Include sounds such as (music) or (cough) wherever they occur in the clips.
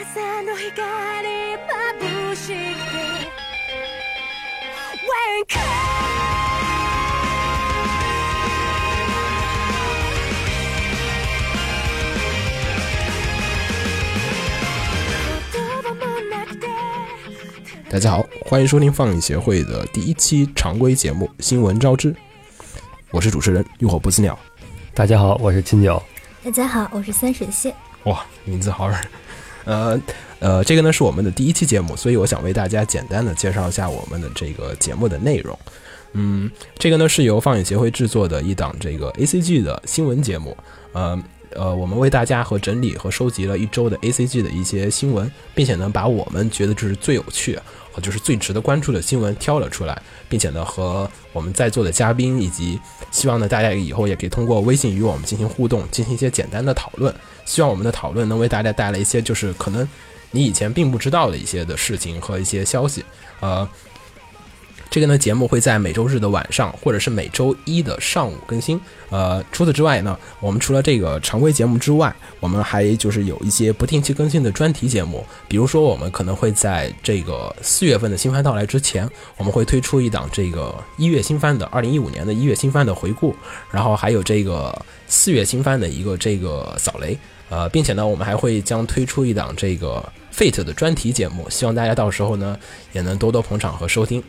朝の光眩しくて When cold 言葉もなくて大家好，欢迎收听放映协会的第一期常规节目《新闻招之》，我是主持人浴火不死鸟。大家好，我是秦九。大家好，我是三水蟹。哇，名字好耳。 呃呃，这个呢是我们的第一期节目，所以我想为大家简单的介绍一下我们的这个节目的内容。嗯，这个呢是由放映协会制作的一档这个 A C G 的新闻节目。呃呃，我们为大家和整理和收集了一周的 A C G 的一些新闻，并且呢把我们觉得就是最有趣和就是最值得关注的新闻挑了出来，并且呢和我们在座的嘉宾以及希望呢大家以后也可以通过微信与我们进行互动，进行一些简单的讨论。希望我们的讨论能为大家带来一些就是可能你以前并不知道的一些的事情和一些消息。呃，这个呢节目会在每周日的晚上或者是每周一的上午更新。呃，除此之外呢，我们除了这个常规节目之外，我们还就是有一些不定期更新的专题节目。比如说，我们可能会在这个四月份的新番到来之前，我们会推出一档这个一月新番的二零一五年的一月新番的回顾，然后还有这个四月新番的一个这个扫雷。呃，并且呢，我们还会将推出一档这个 Fate 的专题节目，希望大家到时候呢也能多多捧场和收听。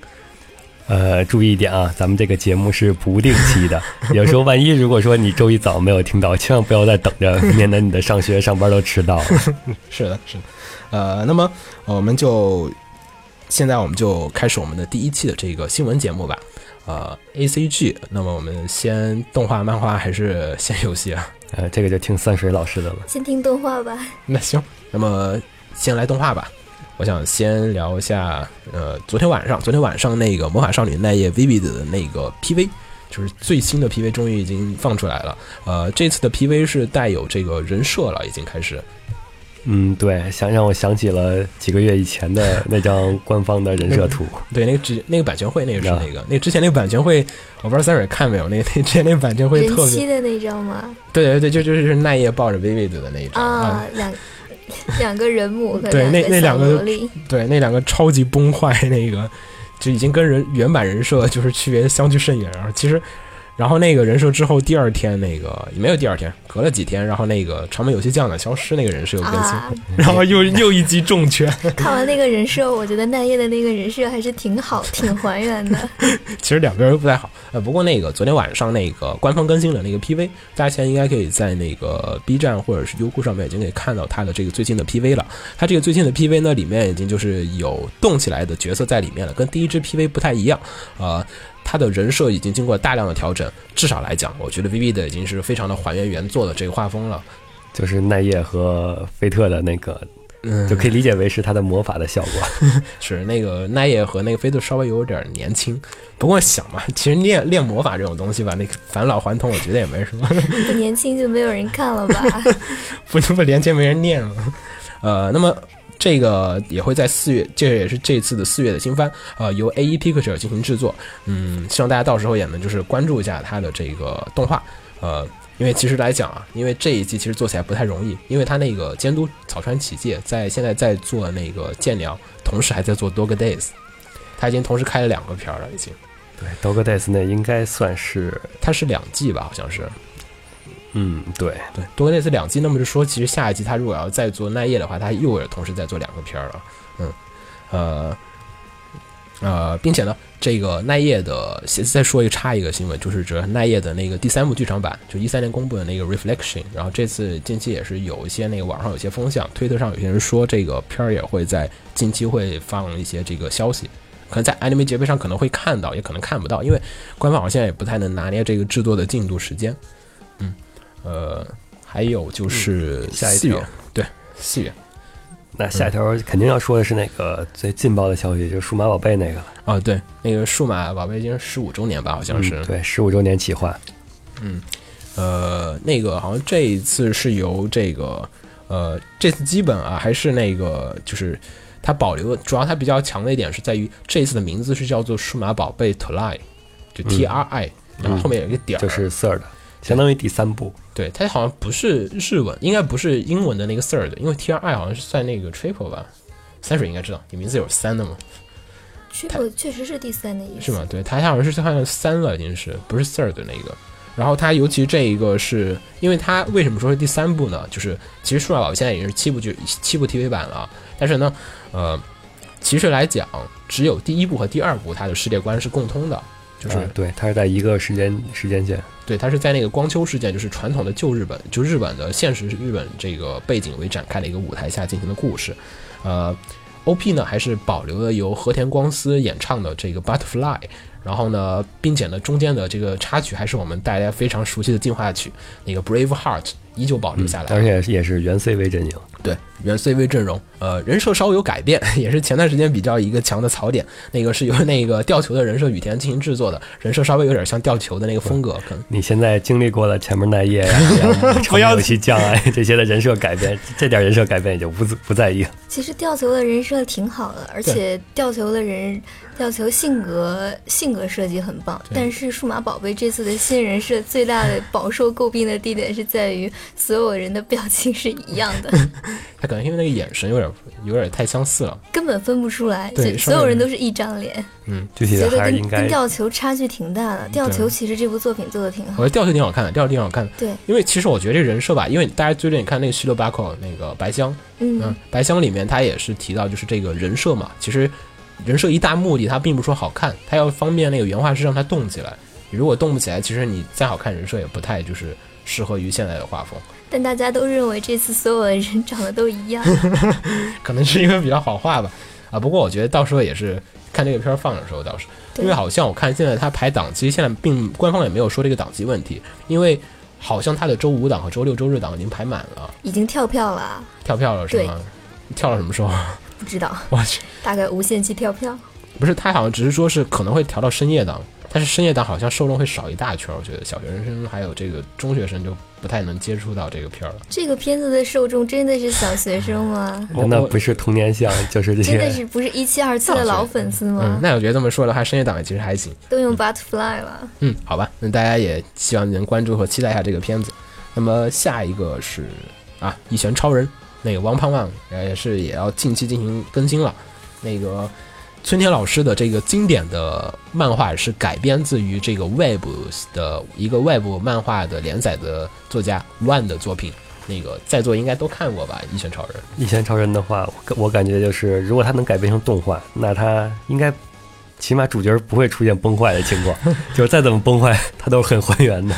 呃，注意一点啊，咱们这个节目是不定期的，(laughs) 有时候万一如果说你周一早没有听到，千万不要再等着，免得你的上学上班都迟到了。(laughs) 是的，是的。呃，那么我们就现在我们就开始我们的第一期的这个新闻节目吧。呃，A C G，那么我们先动画、漫画还是先游戏啊？呃，这个就听三水老师的了。先听动画吧。(laughs) 那行，那么先来动画吧。我想先聊一下，呃，昨天晚上，昨天晚上那个《魔法少女奈叶 Vivid》的那个 PV，就是最新的 PV，终于已经放出来了。呃，这次的 PV 是带有这个人设了，已经开始。嗯，对，想让我想起了几个月以前的那张官方的人设图。(laughs) 对，那个之那个版权会，那个是那个，那之前那个版权会，我不知道三水看没有？那那之前那个版权会特别。的那张吗？对对对，就就是奈叶抱着 Vivid 的那一张啊，两 (laughs) 两个人母和对那那两个对那两个超级崩坏那个，就已经跟人原版人设就是区别相距甚远。然后其实。然后那个人设之后，第二天那个也没有第二天，隔了几天，然后那个长门有些酱的消失，那个人设又更新，啊 (laughs) 然后又又一击重拳。看完那个人设，我觉得奈叶的那个人设还是挺好，挺还原的。(laughs) 其实两边都不太好。呃，不过那个昨天晚上那个官方更新了那个 PV，大家现在应该可以在那个 B 站或者是优酷上面已经可以看到它的这个最近的 PV 了。它这个最近的 PV 呢，里面已经就是有动起来的角色在里面了，跟第一支 PV 不太一样。呃。他的人设已经经过大量的调整，至少来讲，我觉得 V V 的已经是非常的还原原作的这个画风了。就是奈叶和菲特的那个，嗯，就可以理解为是他的魔法的效果。(laughs) 是那个奈叶和那个菲特稍微有点年轻，不过想嘛，其实练练魔法这种东西吧，那个返老还童，我觉得也没什么。不 (laughs) 年轻就没有人看了吧？(laughs) 不不年轻没人念了。呃，那么。这个也会在四月，这也是这次的四月的新番，呃，由 A E Picture 进行制作。嗯，希望大家到时候也能就是关注一下它的这个动画，呃，因为其实来讲啊，因为这一季其实做起来不太容易，因为他那个监督草川启介在现在在做那个剑鸟，同时还在做 Dog Days，他已经同时开了两个片儿了，已经。对，Dog Days 那应该算是，它是两季吧，好像是。嗯，对对，多格内斯两季，那么就说，其实下一季他如果要再做奈叶的话，他又是同时在做两个片儿了。嗯，呃，呃，并且呢，这个奈叶的再说一个插一个新闻，就是指奈叶的那个第三部剧场版，就一三年公布的那个 Reflection，然后这次近期也是有一些那个网上有些风向，推特上有些人说这个片儿也会在近期会放一些这个消息，可能在 Anime 节目上可能会看到，也可能看不到，因为官方好像也不太能拿捏这个制作的进度时间。嗯。呃，还有就是四月，对四月，那下一条肯定要说的是那个最劲爆的消息，就是数码宝贝那个了。啊，对，那个数码宝贝已经十五周年吧，好像是。对，十五周年企划。嗯，呃，那个好像这一次是由这个，呃，这次基本啊还是那个，就是它保留的，主要它比较强的一点是在于这一次的名字是叫做数码宝贝 Tri，就 T R I，然后后面有一个点儿，就是 Third。相当于第三部。对，它好像不是日文，应该不是英文的那个 third，因为 T R I 好像是算那个 triple 吧。三水应该知道，你名字有三的嘛，triple 确实是第三的意思，是吗？对，它好像是好像三了，已经是不是 third 的那个。然后它尤其这一个是，因为它为什么说是第三部呢？就是其实数码宝贝现在已经是七部剧七部 TV 版了，但是呢，呃，其实来讲，只有第一部和第二部它的世界观是共通的，就是、啊对，它是在一个时间时间线。对，它是在那个光丘事件，就是传统的旧日本，就日本的现实日本这个背景为展开的一个舞台下进行的故事。呃，OP 呢还是保留了由和田光司演唱的这个 Butterfly，然后呢，并且呢中间的这个插曲还是我们大家非常熟悉的进化曲，那个 Brave Heart 依旧保留下来。而且也是原 CV 阵营。对，原 CV 阵容，呃，人设稍微有改变，(laughs) 也是前段时间比较一个强的槽点。那个是由那个吊球的人设雨田进行制作的，人设稍微有点像吊球的那个风格，可能。你现在经历过了前面那页呀、(laughs) 不要游戏障碍这些的人设改变，这点人设改变也就不不在意了。其实吊球的人设挺好的，而且吊球的人吊球性格性格设计很棒。但是数码宝贝这次的新人设最大的 (laughs) 饱受诟病的地点是在于所有人的表情是一样的，(laughs) 他可能因为那个眼神有点有点太相似了。根本分不出来，对所所有人都是一张脸，具体还是应该跟吊球差距挺大的。吊球其实这部作品做的挺好我觉，得吊球挺好看的，吊球挺好看的。对，因为其实我觉得这个人设吧，因为大家最近看那个《虚六八口》那个白香，嗯嗯，，白香里面他也是提到就是这个人设嘛，其实人设一大目的，它并不是说好看，它要方便那个原画师让它动起来。如果动不起来，其实你再好看人设也不太就是适合于现在的画风，但大家都认为这次所有的人长得都一样，(laughs) 可能是因为比较好画吧。啊，不过我觉得到时候也是看这个片儿放的时候倒是，因为好像我看现在它排档期，现在并官方也没有说这个档期问题，因为好像它的周五档和周六周日档已经排满了，已经跳票了，跳票了是吗？跳到什么时候？不知道，我去，大概无限期跳票。不是，他好像只是说是可能会调到深夜档，但是深夜档好像受众会少一大圈儿，我觉得小学生还有这个中学生就不太能接触到这个片儿了。这个片子的受众真的是小学生吗？我我那不是童年像，就是这些。真的是不是一七二七的老粉丝嗯吗，？那我觉得这么说的话，深夜档其实还行。都用 Butterfly 了。嗯，好吧，那大家也希望能关注和期待一下这个片子。那么下一个是啊，《一拳超人》那个王胖旺也是也要近期进行更新了。那个村田老师的这个经典的漫画是改编自于这个 Web 的一个 Web 漫画的连载的作家 One 的作品。那个在座应该都看过吧，《一拳超人》。一拳超人的话，我感觉就是，如果他能改编成动画，那他应该起码主角不会出现崩坏的情况，(laughs) 就是再怎么崩坏，他都是很还原的。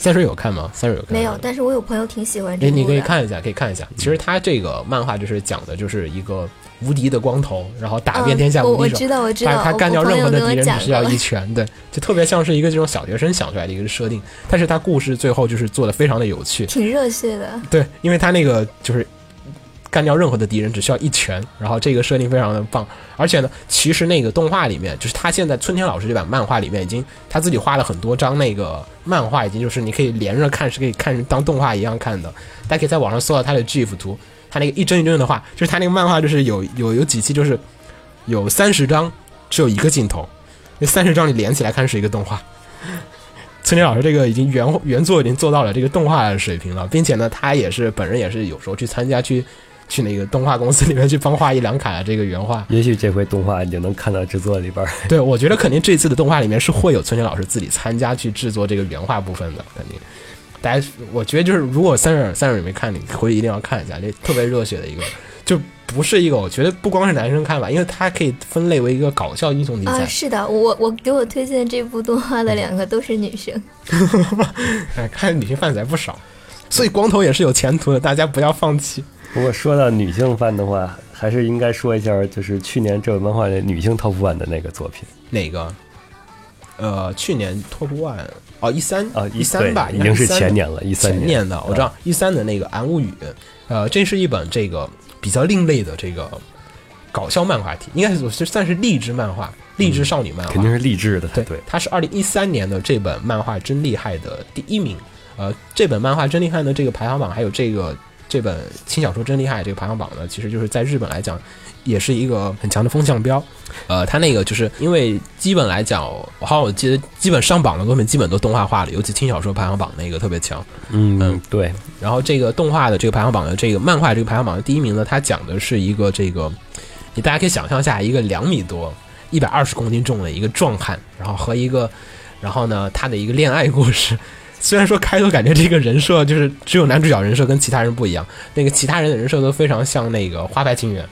三水有看吗？三水有看吗没有，但是我有朋友挺喜欢这个，你可以看一下，可以看一下。其实他这个漫画就是讲的就是一个无敌的光头，然后打遍天下无敌手。我知道，我知道，他他干掉任何的敌人只需要一拳，对，就特别像是一个这种小学生想出来的一个设定。但是他故事最后就是做的非常的有趣，挺热血的。对，因为他那个就是干掉任何的敌人只需要一拳，然后这个设定非常的棒。而且呢，其实那个动画里面，就是他现在春天老师这版漫画里面已经他自己画了很多张那个漫画，已经就是你可以连着看，是可以看当动画一样看的。大家可以在网上搜到他的 GIF 图，他那个一帧一帧的画，就是他那个漫画就是有有有几期就是有三十张只有一个镜头，那三十张你连起来看是一个动画。(laughs) 村田老师这个已经原原作已经做到了这个动画的水平了，并且呢，他也是本人也是有时候去参加去去那个动画公司里面去帮画一两卡这个原画。也许这回动画你就能看到制作里边。(laughs) 对，我觉得肯定这次的动画里面是会有村田老师自己参加去制作这个原画部分的，肯定。大家，我觉得就是如果三婶三婶没看，你回去一定要看一下，这特别热血的一个，就不是一个我觉得不光是男生看吧，因为它可以分类为一个搞笑英雄题材啊，。是的，我我给我推荐这部动画的两个都是女生，(laughs) 哎，看女性贩子还不少，所以光头也是有前途的，大家不要放弃。不过说到女性番的话，还是应该说一下，就是去年这本漫画的女性 top one 的那个作品哪个？呃，去年 Top One 哦，一三啊，一三吧，对已经是前年了，一三前年的，我知道一三的那个《暗物语》，呃，这是一本这个比较另类的这个搞笑漫画体，应该是算是励志漫画、励志少女漫画，肯定是励志的，对对，它是二零一三年的这本漫画真厉害的第一名。呃，这本漫画真厉害的这个排行榜，还有这个这本轻小说真厉害这个排行榜呢，其实就是在日本来讲，也是一个很强的风向标。呃，它那个就是因为基本来讲，我好像我记得基本上榜的作品基本都动画化了，尤其轻小说排行榜那个特别强。嗯嗯，对，然后这个动画的这个排行榜的这个漫画这个排行榜的第一名呢，它讲的是一个这个，你大家可以想象一下，一个两米多、一百二十公斤重的一个壮汉，然后和一个，然后呢他的一个恋爱故事。虽然说开头感觉这个人设就是只有男主角人设跟其他人不一样，那个其他人的人设都非常像那个花牌情缘，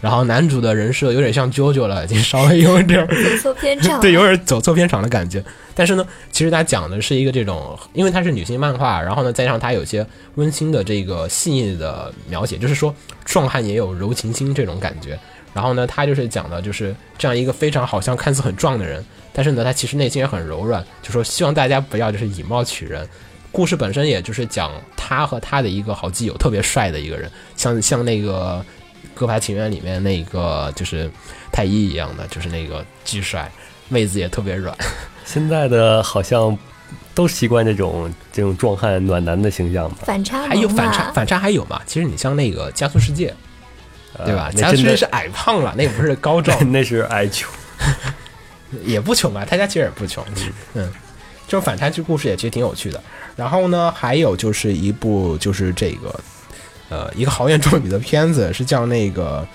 然后男主的人设有点像 JoJo 了，已经稍微有点儿走错片场。(laughs) 对，有点走错片场的感觉。但是呢，其实他讲的是一个这种，因为他是女性漫画，然后呢，再加上他有些温馨的这个细腻的描写，就是说壮汉也有柔情心这种感觉。然后呢，他就是讲的就是这样一个非常好像看似很壮的人，但是呢，他其实内心也很柔软，就说希望大家不要就是以貌取人。故事本身也就是讲他和他的一个好基友，特别帅的一个人，像 (laughs) 像那个《歌牌情缘》里面那个就是太一一样的，就是那个巨帅，妹子也特别软。现在的好像都习惯这种这种壮汉暖男的形象吧？反差还有反差，反差还有嘛？其实你像那个《加速世界》，对吧？呃那真的加速世界是矮胖了，那不是高 (laughs) 壮，那是矮穷。(laughs) 也不穷吧？他家其实也不穷，嗯，这种反差剧故事也其实挺有趣的。然后呢，还有就是一部就是这个，呃，一个豪言壮语的片子，是叫那个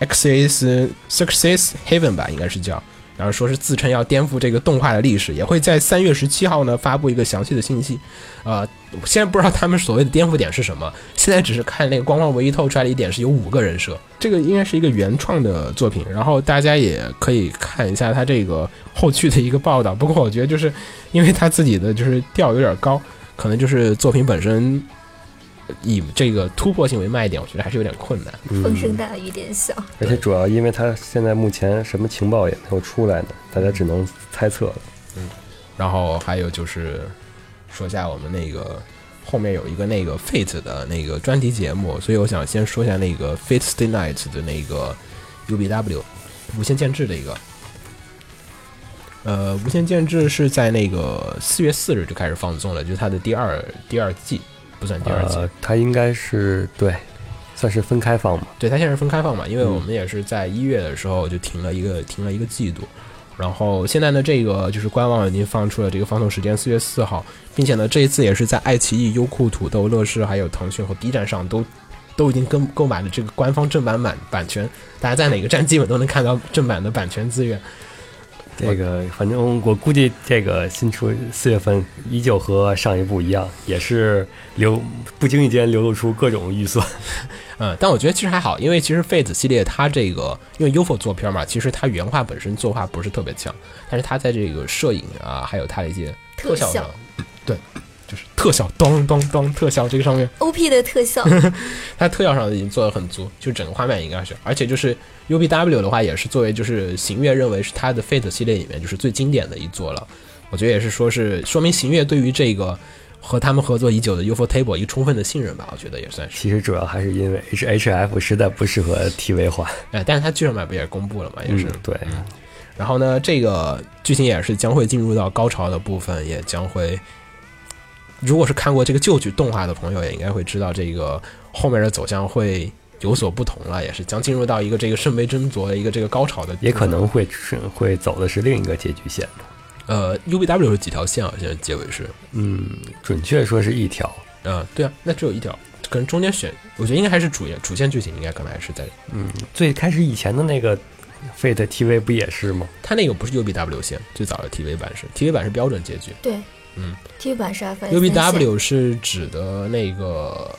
《Access Success Heaven》吧，应该是叫。然后说是自称要颠覆这个动画的历史，也会在三月十七号呢发布一个详细的信息。呃，我现在不知道他们所谓的颠覆点是什么，现在只是看那个官方唯一透出来的一点是有五个人设，这个应该是一个原创的作品，然后大家也可以看一下他这个后续的一个报道。不过我觉得就是因为他自己的就是调有点高，可能就是作品本身以这个突破性为卖点，我觉得还是有点困难。风声大雨点小。而且主要因为他现在目前什么情报也没有出来呢，大家只能猜测了。然后还有就是说一下我们那个后面有一个那个 Fate 的那个专题节目，所以我想先说一下那个 Fate Stay Night 的那个 UBW 无限建制的一个。呃，无限建制是在那个四月四日就开始放送了，就是它的第二第二季，不算第二季，呃，他应该是对，算是分开放嘛。对，它现在是分开放嘛，因为嗯我们也是在一月的时候就停了一个停了一个季度，然后现在呢，这个就是官网已经放出了这个放送时间四月四号，并且呢，这一次也是在爱奇艺、优酷、土豆、乐视还有腾讯和 B 站上都都已经跟购买了这个官方正版版版权，大家在哪个站基本都能看到正版的版权资源。这个反正我估计这个新出四月份依旧和上一部一样，也是流不经意间流露出各种预算。(laughs) 嗯，但我觉得其实还好，因为其实 Fate 系列它这个因为 UFO 做片嘛，其实它原画本身作画不是特别强，但是它在这个摄影啊，还有它的一些特效特效上，对，就是特效咚咚咚特效这个上面，OP 的特效，(laughs) 它特效上已经做的很足，就整个画面应该是，而且就是 UBW 的话，也是作为就是行月认为是它的 Fate 系列里面就是最经典的一作了，我觉得也是说是说明行月对于这个和他们合作已久的 UFO Table 一个充分的信任吧，我觉得也算是。其实主要还是因为 H H F 实在不适合 TV 化。哎，但是它剧场版不也公布了嘛，也是。嗯，对，然后呢，这个剧情也是将会进入到高潮的部分，也将会，如果是看过这个旧剧动画的朋友，也应该会知道这个后面的走向会有所不同了，也是将进入到一个这个圣杯斟酌的一个这个高潮的。也可能会是会走的是另一个结局线的。呃，UBW 是几条线啊？现在结尾是，嗯，准确说是一条。嗯、对啊，那只有一条，可能中间选，我觉得应该还是主主线剧情，应该可能还是在嗯，最开始以前的那个 Fate TV 不也是吗？它那个不是 UBW 线，最早的 TV 版是 TV 版是标准结局。对，嗯，T 版是 F UBW 是指的那个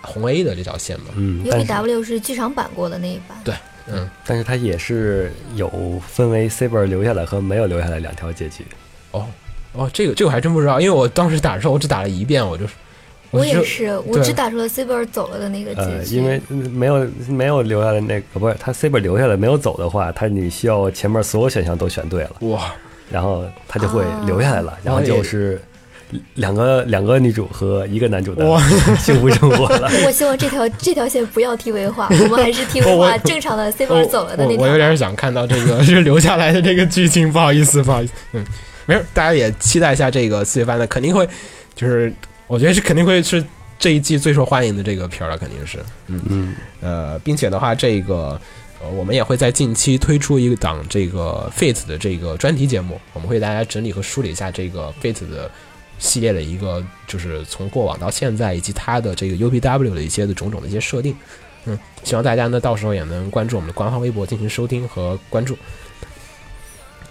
红 A 的这条线嘛？嗯，UBW 是剧场版过的那一版。对，嗯，但是它也是有分为 Saber 留下来和没有留下来两条结局。哦哦，这个这个我还真不知道，因为我当时打的时候我只打了一遍，我就我也是，我只打出了 Saber 走了的那个呃，结局。因为没有没有留下来那个，不是他 Saber 留下来没有走的话，他你需要前面所有选项都选对了，哇，然后他就会留下来了，然后哦就是两个两个女主和一个男主的 (laughs) 幸福生活了。(laughs) 我希望这条这条线不要 TV 化，我们 (laughs) 还是 TV 化正常的 Saber 走了的那条。我我有点想看到这个是留下来的这个剧情，不好意思，不好意思，嗯，没事，大家也期待一下这个四月番的，肯定会，就是我觉得是肯定会是这一季最受欢迎的这个片儿了，肯定是。嗯嗯，呃，并且的话，这个呃，我们也会在近期推出一档这个 Fate 的这个专题节目，我们会给大家整理和梳理一下这个 Fate 的系列的一个，就是从过往到现在，以及它的这个 UPW 的一些的种种的一些设定。嗯，希望大家呢到时候也能关注我们的官方微博进行收听和关注。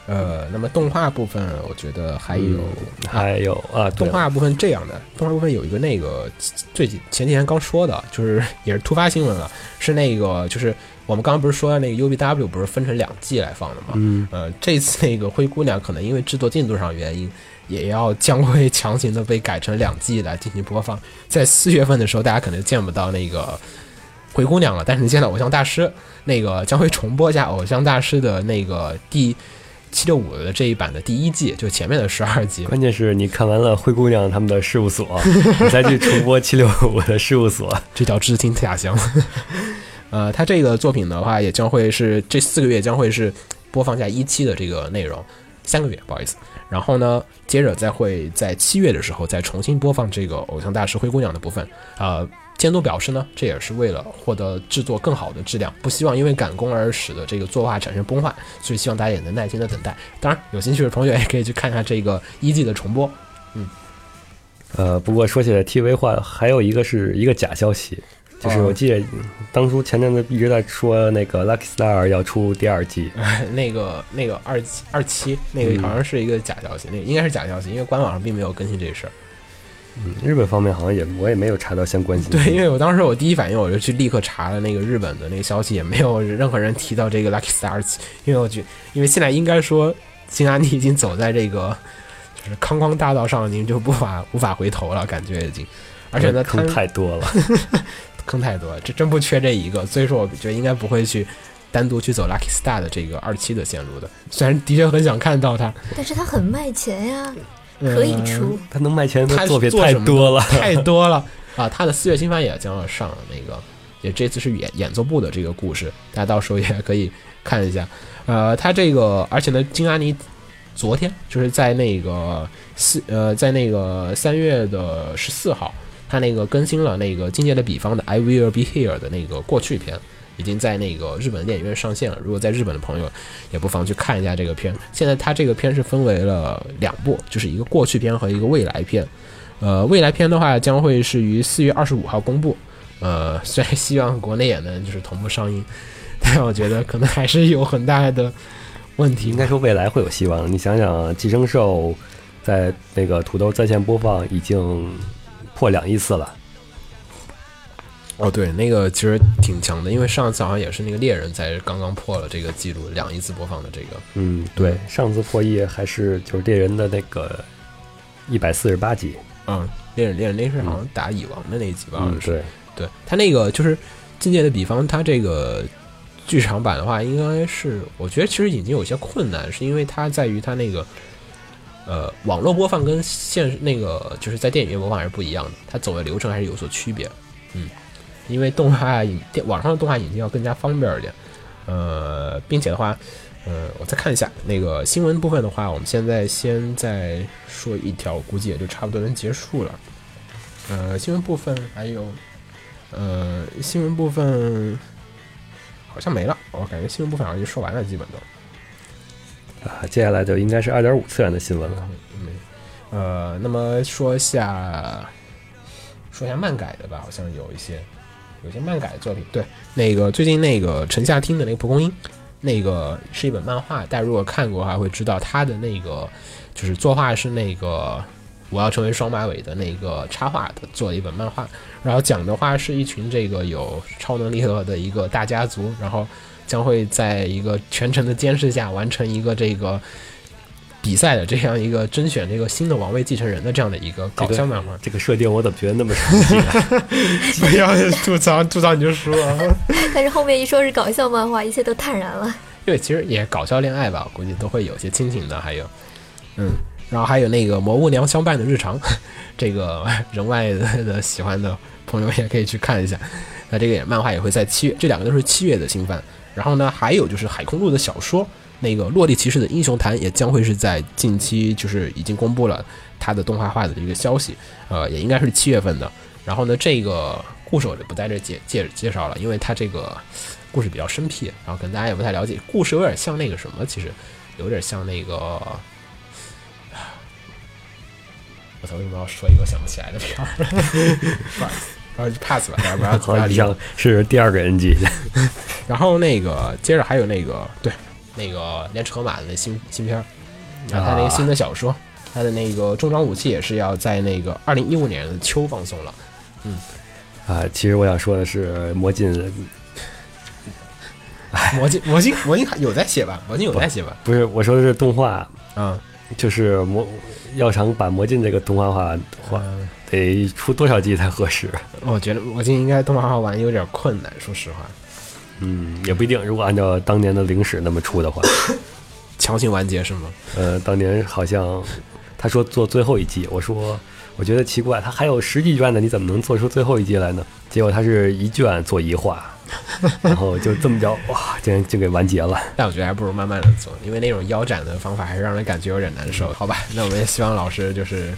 呃，那么动画部分，我觉得还有、还有啊，动画部分这样的，动画部分有一个那个最近前几天刚说的，就是 (laughs) 也是突发新闻了，是那个就是我们刚刚不是说那个 UBW 不是分成两季来放的吗？嗯，呃，这次那个灰姑娘可能因为制作进度上原因，也要将会强行的被改成两季来进行播放。在四月份的时候，大家可能见不到那个灰姑娘了，但是你见到偶像大师，那个将会重播一下偶像大师的那个第七六五的这一版的第一季，就前面的十二集。关键是你看完了灰姑娘他们的事务所，(laughs) 你再去重播七六五的事务所，这叫知听下乡。呃，他这个作品的话，也将会是这四个月将会是播放下一期的这个内容，三个月，不好意思。然后呢，接着再会在七月的时候再重新播放这个偶像大师灰姑娘的部分。呃，监督表示呢，这也是为了获得制作更好的质量，不希望因为赶工而使得这个作画产生崩坏，所以希望大家也能耐心的等待。当然，有兴趣的同学也可以去看看这个一季的重播。嗯呃，不过说起来 TV 化，还有一个是一个假消息，就是我记得当初前阵子一直在说那个 Lucky Star 要出第二季，(laughs) 那个那个二七二七那个好像是一个假消息，那个应该是假消息，因为官网上并没有更新这事儿。嗯，日本方面好像也我也没有查到相关信息。对，因为我当时我第一反应我就去立刻查了那个日本的那个消息，也没有任何人提到这个 Lucky Star 因为我觉因为现在应该说金安妮已经走在这个就是康康大道上，已经就无法无法回头了，感觉已经。而且呢，坑太多了，(laughs) 坑太多了，这真不缺这一个，所以说我觉得应该不会去单独去走 Lucky Star 的这个二期的线路的。虽然的确很想看到他，(laughs) 但是它很卖钱呀，可以出。他能卖钱的他作品太多了。太多了啊！他的四月新番也将要上那个，也这次是演演奏部的这个故事，大家到时候也可以看一下。呃，他这个，而且呢，金阿尼昨天就是在那个四呃，在那个三月的十四号，他那个更新了那个《境界的比方》的《I Will Be Here》的那个过去篇。已经在那个日本电影院上线了。如果在日本的朋友，也不妨去看一下这个片。现在它这个片是分为了两部，就是一个过去篇和一个未来篇。呃，未来篇的话将会是于四月二十五号公布。呃，虽然希望国内也能就是同步上映，但我觉得可能还是有很大的问题。应该说未来会有希望。你想想，《寄生兽》在那个土豆在线播放已经破两亿次了。哦，对，那个其实挺强的，因为上次好像也是那个猎人才刚刚破了这个记录，两亿次播放的这个。嗯，对，上次破亿还是就是猎人的那个一百四十八集。嗯，猎人猎人那是好像打蚁王的那一集吧？嗯。对，对他那个就是境界的比方，他这个剧场版的话，应该是我觉得其实已经有些困难，是因为它在于它那个呃网络播放跟现那个就是在电影院播放还是不一样的，它走的流程还是有所区别。嗯，因为动画电网上的动画引进要更加方便一点。呃，并且的话，呃，我再看一下那个新闻部分的话，我们现在先再说一条，估计也就差不多能结束了。呃，新闻部分还有，呃，新闻部分好像没了，我感觉新闻部分好像就说完了，基本都。啊，接下来就应该是二点五次元的新闻了。嗯呃，那么说一下，说一下漫改的吧，好像有一些，有些漫改的作品。对，那个最近那个城下町的那个蒲公英，那个是一本漫画，大家如果看过的话会知道，它的那个就是作画是那个我要成为双马尾的那个插画的做了一本漫画，然后讲的话是一群这个有超能力的一个大家族，然后将会在一个全程的监视下完成一个这个。比赛的这样一个甄选这个新的王位继承人的这样的一个搞笑漫画，这个设定我怎么觉得那么熟悉啊？(laughs) 不要吐槽吐槽你就输了。但是后面一说是搞笑漫画，一切都坦然了。因为其实也搞笑恋爱吧，我估计都会有些亲情的，还有，嗯，然后还有那个魔物娘相伴的日常，(laughs) 这个人外的的喜欢的朋友也可以去看一下。那这个也漫画也会在七月，这两个都是七月的新番。然后呢，还有就是海空路的小说，那个落地骑士的英雄坛也将会是在近期就是已经公布了它的动画化的一个消息，呃，也应该是七月份的。然后呢，这个故事我就不在这介介介绍了，因为它这个故事比较生僻，然后可能大家也不太了解。故事有点像那个什么，其实有点像那个，(sighs) 我操，为什么要说一个想不起来的片儿？(laughs) 不好意思，然后就 pass 吧，(laughs) 要不好像要理我。是第二个 NG。(laughs) 然后那个接着还有那个对那个连车马的那新新片儿，然后他那个新的小说，他的那个重装武器也是要在那个二零一五年的秋放送了。嗯啊，其实我想说的是，魔镜 (laughs) 魔镜魔镜魔镜有在写吧？魔镜有在写吧？不是我说的是动画，嗯、就是魔要想把魔镜这个动画化话，得出多少季才合适？(laughs) 我觉得魔镜应该动画化玩有点困难，说实话，嗯，也不一定。如果按照当年的零史那么出的话，(laughs) 强行完结是吗？呃，当年好像他说做最后一季，我说我觉得奇怪，他还有十几卷呢，你怎么能做出最后一季来呢？结果他是一卷做一画，(laughs) 然后就这么着，哇，竟然就给完结了。但我觉得还不如慢慢的做，因为那种腰斩的方法还是让人感觉有点难受。好吧，那我们也希望老师就是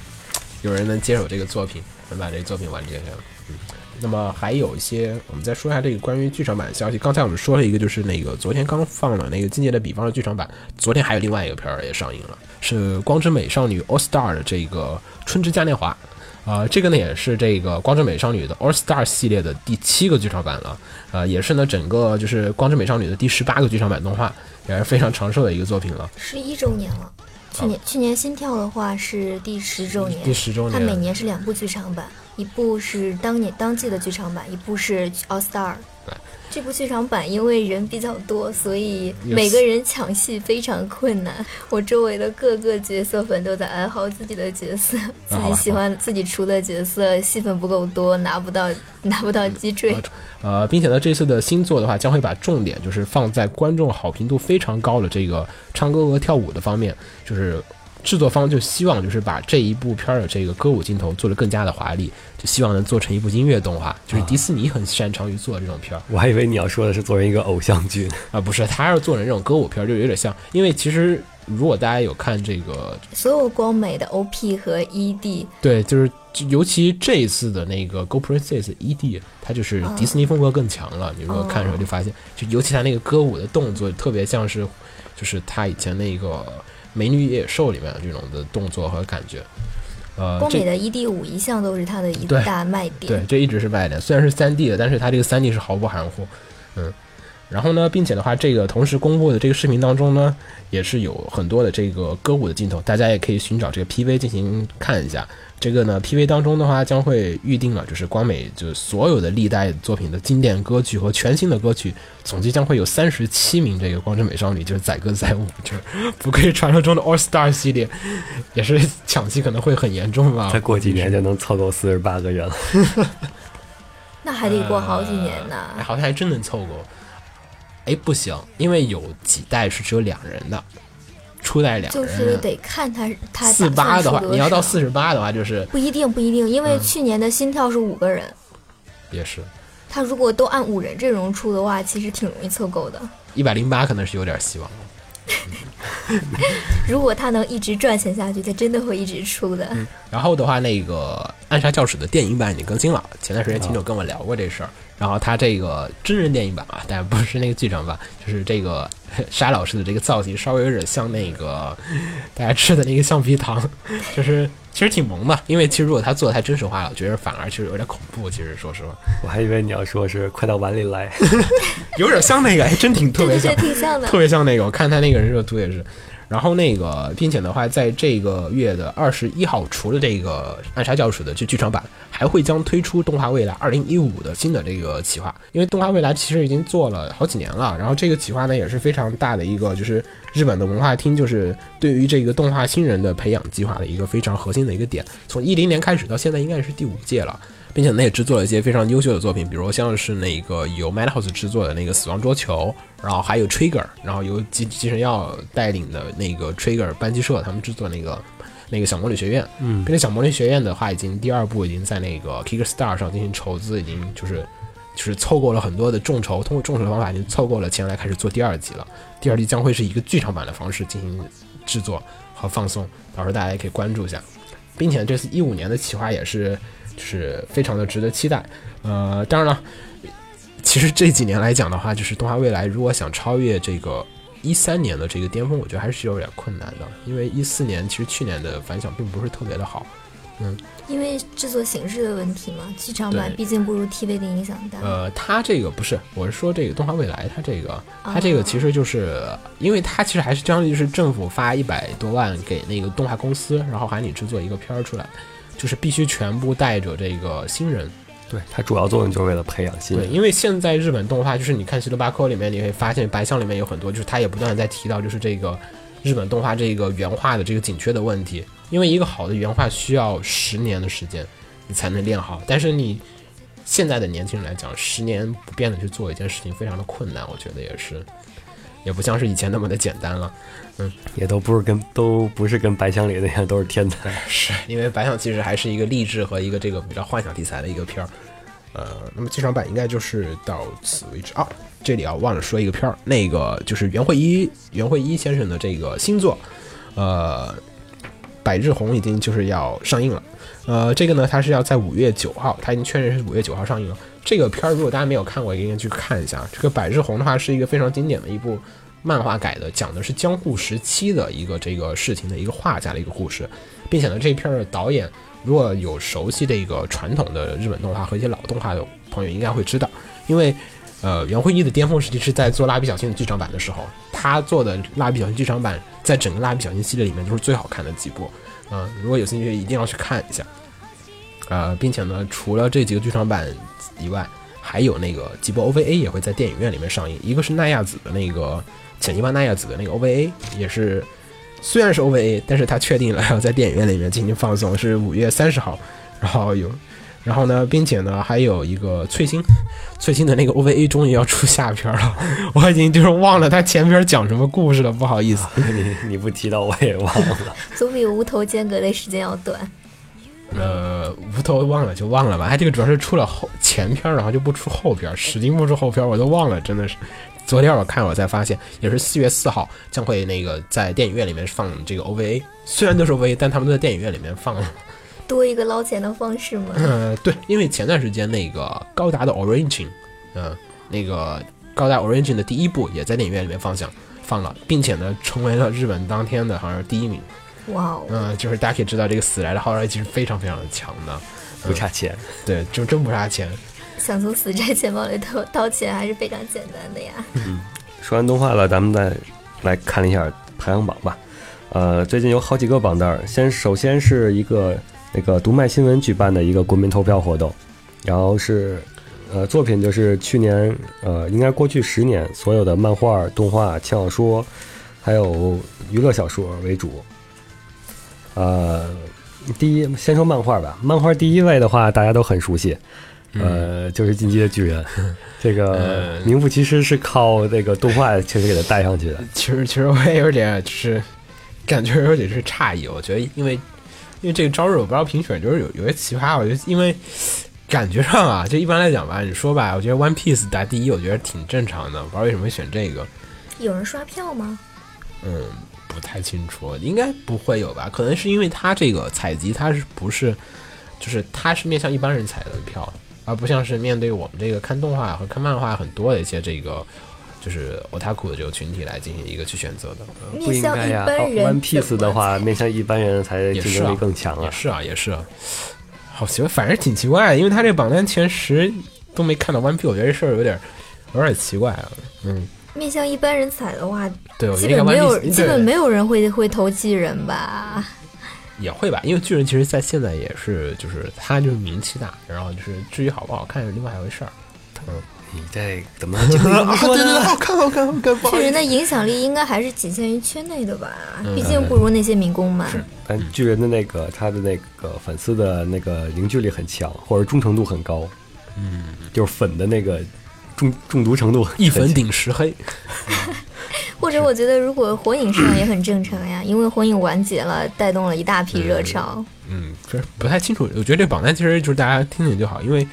有人能接手这个作品，能把这个作品完结下。嗯，那么还有一些，我们再说一下这个关于剧场版的消息。刚才我们说了一个，就是那个昨天刚放了那个《境界的比方》的剧场版，昨天还有另外一个片儿也上映了，是《光之美少女 All Star》的这个《春之嘉年华》。啊、这个呢也是这个《光之美少女》的 All Star 系列的第七个剧场版了，呃，也是呢整个就是《光之美少女》的第十八个剧场版动画，也是非常长寿的一个作品了。十一周年了。去年去年心跳的话是第十周年，第十周年它每年是两部剧场版，一部是当年当季的剧场版，一部是 All Star 对。这部剧场版因为人比较多，所以每个人抢戏非常困难。我周围的各个角色粉都在哀嚎自己的角色，自己喜欢自己出的角色戏份不够多，拿不到拿不到击坠。呃，并且呢，这次的新作的话，将会把重点就是放在观众好评度非常高的这个唱歌和跳舞的方面，就是制作方就希望就是把这一部片儿的这个歌舞镜头做得更加的华丽，就希望能做成一部音乐动画，就是迪士尼很擅长于做这种片儿我还以为你要说的是做成一个偶像剧。啊、不是，他要是做成这种歌舞片儿，就有点像，因为其实如果大家有看这个所有光美的 OP 和 E ED 对，就是尤其这一次的那个《Go Princess ED》，它就是迪士尼风格更强了。你如果看的时候就发现，就尤其他那个歌舞的动作，特别像是就是他以前那个《美女与野兽》里面这种的动作和感觉。呃，这光美的 ED 五一向都是它的一大卖点。对，这一直是卖点。虽然是三 D 的，但是它这个三 D 是毫不含糊。嗯，然后呢，并且的话，这个同时公布的这个视频当中呢，也是有很多的这个歌舞的镜头，大家也可以寻找这个 PV 进行看一下。这个呢，PV 当中的话将会预定了，就是光美就是所有的历代作品的经典歌曲和全新的歌曲，总计将会有三十七名这个光之美少女，就是载歌载舞，就是不愧是传说中的 All Star 系列，也是抢戏可能会很严重吧。再过几年就能凑够四十八个人了。(laughs) 那还得过好几年呢。哎，好像还真能凑够。哎，不行，因为有几代是只有两人的，初代两就人就。是得看他他四八的话，你要到四十十八的话，就是不一定不一定，因嗯为去年的心跳是五个人，也是他如果都按五人阵容出的话，其实挺容易凑够的。一百零八，可能是有点希望。(laughs) 如果他能一直赚钱下去，他真的会一直出的。嗯然后的话，那个《暗杀教室》的电影版已经更新了，前段时间秦九跟我聊过这事儿。然后他这个真人电影版啊，但不是那个剧场版，就是这个 (laughs) 沙老师的这个造型稍微有点像那个 (laughs) 大家吃的那个橡皮糖，就是其实挺萌的。因为其实如果他做的太真实化了，我觉得反而其实有点恐怖。其实说实话，我还以为你要说是快到碗里来。(laughs) 有点像那个，还，真挺特别像对对对，，挺像的特。别像那个。我看他那个人设图也是。然后那个，并且的话，在这个月的二十一号，除了这个《暗杀教室》的这剧场版，还会将推出动画未来二零一五的新的这个企划。因为动画未来其实已经做了好几年了，然后这个企划呢也是非常大的一个，就是日本的文化厅就是对于这个动画新人的培养计划的一个非常核心的一个点。从一零年开始到现在应该是第五届了。并且呢，也制作了一些非常优秀的作品，比如像是那个由 Madhouse 制作的那个《死亡桌球》，然后还有 Trigger，然后由吉吉神耀带领的那个 Trigger 班级社他们制作那个那个小魔女学院，嗯，并且小魔女学院的话，已经第二部已经在那个 Kickstarter 上进行筹资，已经就是就是凑够了很多的众筹，通过众筹的方法已经凑够了钱来开始做第二集了。第二集将会是一个剧场版的方式进行制作和放送，到时候大家也可以关注一下。并且这次一五年的企划也是就是非常的值得期待。呃，当然了，其实这几年来讲的话，就是动画未来如果想超越这个一三年的这个巅峰，我觉得还是有点困难的，因为一四年其实去年的反响并不是特别的好。嗯因为制作形式的问题嘛，剧场版毕竟不如 TV 的影响大。呃，它这个不是，我是说这个动画未来，它这个，它这个其实就是，因为它其实还是相当于是政府发一百多万给那个动画公司，然后喊你制作一个片儿出来，就是必须全部带着这个新人。对，它主要作用就是为了培养新对，人。因为现在日本动画就是你看《西罗巴科》里面，你会发现白象里面有很多，就是他也不断的在提到，就是这个日本动画这个原画的这个紧缺的问题。因为一个好的原画需要十年的时间，你才能练好。但是你现在的年轻人来讲，十年不变的去做一件事情非常的困难，我觉得也是，也不像是以前那么的简单了。嗯也都不是跟都不是跟白箱里那样都是天才。是因为白象其实还是一个励志和一个这个比较幻想题材的一个片儿。呃，那么剧场版应该就是到此为止啊。这里啊，忘了说一个片儿，那个就是袁慧一袁慧一先生的这个新作，呃，百日红已经就是要上映了。呃，这个呢，它是要在五月九号，它已经确认是五月九号上映了。这个片儿如果大家没有看过，也应该去看一下。这个百日红的话，是一个非常经典的一部漫画改的，讲的是江户时期的一个这个事情的一个画家的一个故事，并且呢，这片儿的导演如果有熟悉这个传统的日本动画和一些老动画的朋友，应该会知道，因为呃，袁慧一的巅峰时期是在做蜡笔小新的剧场版的时候，他做的蜡笔小新剧场版在整个蜡笔小新系列里面都是最好看的几部。嗯、如果有兴趣，一定要去看一下。呃，并且呢，除了这几个剧场版以外，还有那个几部 OVA 也会在电影院里面上映。一个是奈亚子的那个浅一巴奈亚子的那个 OVA，也是虽然是 OVA，但是他确定了要在电影院里面进行放送，是五月三十号。然后有，然后呢，并且呢，还有一个翠星，翠星的那个 OVA 终于要出下篇了，我已经就是忘了它前篇讲什么故事了，不好意思。(laughs) 你你不提到我也忘了。(laughs) 总比无头间隔的时间要短。呃，无头忘了就忘了吧。它这个主要是出了后前篇儿，然后就不出后篇儿，使劲不出后篇儿，我都忘了，真的是。昨天我看我才发现，也是四月四号将会那个在电影院里面放这个 OVA，虽然都是 OVA，但他们都在电影院里面放了。多一个捞钱的方式嘛。呃，对，因为前段时间那个高达的 Origin，嗯、那个高达 Origin 的第一部也在电影院里面放响放了，并且呢成为了日本当天的好像是第一名。哇哦，嗯、就是大家可以知道这个死宅的号召力其实非常非常的强的，不差钱，对，就真不差钱。想从死宅钱包里掏掏钱还是非常简单的呀。嗯说完动画了，咱们再来看一下排行榜吧。呃，最近有好几个榜单，先首先是一个那个读卖新闻举办的一个国民投票活动，然后是呃作品就是去年呃应该过去十年所有的漫画、动画、轻小说，还有娱乐小说为主。呃，第一先说漫画吧，漫画第一位的话大家都很熟悉，呃，就是《进击的巨人》，(laughs) 这个呃名副其实是靠这个动画 (laughs) 确实给它带上去的。其实其实我也有点就是感觉有点是诧异，我觉得因为因为这个招日我不知道评选就是有有些奇葩，我觉得因为 (sniffs) 感觉上啊，就一般来讲吧，你说吧，我觉得 One Piece 打第一，我觉得挺正常的，不知道为什么会选这个，有人刷票吗？嗯，不太清楚，应该不会有吧？可能是因为它这个采集它是不是就是它是面向一般人采的票，而不像是面对我们这个看动画和看漫画很多的一些这个。就是 otaku 的这个群体来进行一个去选择的，嗯不应该呀。One Piece 的话，面向一般人才竞争力更强啊。也是啊，也是啊，好奇怪，反正挺奇怪的，因为他这榜单前十都没看到 One Piece，我觉得这事儿有点有点奇怪啊。嗯，面向一般人踩的话，对，我觉得应该基本没有基本没有人会会投巨人吧？(laughs) 也会吧，因为巨人其实在现在也是，就是他就是名气大，然后就是至于好不好看是另外一回事儿。你这怎么就这么说呢？(laughs) 好看，好看，好看，巨人的影响力应该还是仅限于圈内的吧？嗯毕竟不如那些民工嘛。但巨人的那个他的那个粉丝的那个凝聚力很强，或者忠诚度很高。嗯，就是粉的那个中中毒程度一粉顶十黑。(laughs) 或者我觉得如果火影上也很正常呀，因为火影完结了，带动了一大批热潮。嗯，就是不太清楚。我觉得这榜单其实就是大家听听就好，因为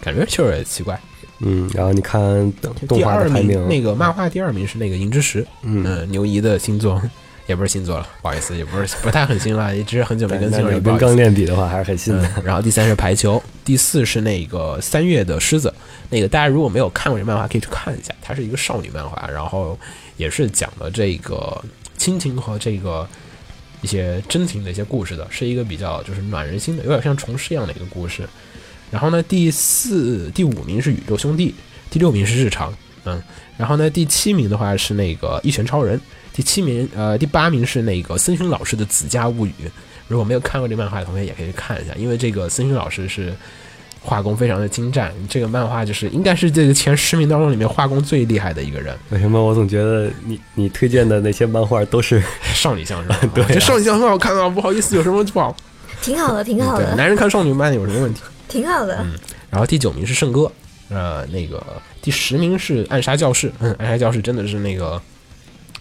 感觉确实也奇怪。嗯，然后你看动第画二名的排名，那个漫画第二名是那个银之石，嗯，嗯，牛姨的新作，也不是新作了，不好意思，也不是不太很新了，也只是很久没更新了，跟刚练比的话，还是很新的。嗯，然后第三是排球，第四是那个三月的狮子。那个大家如果没有看过这漫画，可以去看一下，它是一个少女漫画，然后也是讲的这个亲情和这个一些真情的一些故事的，是一个比较就是暖人心的，有点像虫师一样的一个故事。然后呢，第四、第五名是宇宙兄弟，第六名是日常，嗯，然后呢，第七名的话是那个一拳超人，第七名呃第八名是那个森勋老师的《子家物语》。如果没有看过这漫画的同学，也可以去看一下，因为这个森勋老师是画工非常的精湛，这个漫画就是应该是这个前十名当中里面画工最厉害的一个人。为什么我总觉得你你推荐的那些漫画都是少女像是吧？(laughs) 对啊这少女像很好看啊，不好意思，有什么不好？挺好的，挺好，的，男人看少女漫有什么问题？挺好的。嗯然后第九名是圣歌，呃，那个第十名是暗杀教室，嗯，暗杀教室真的是那个，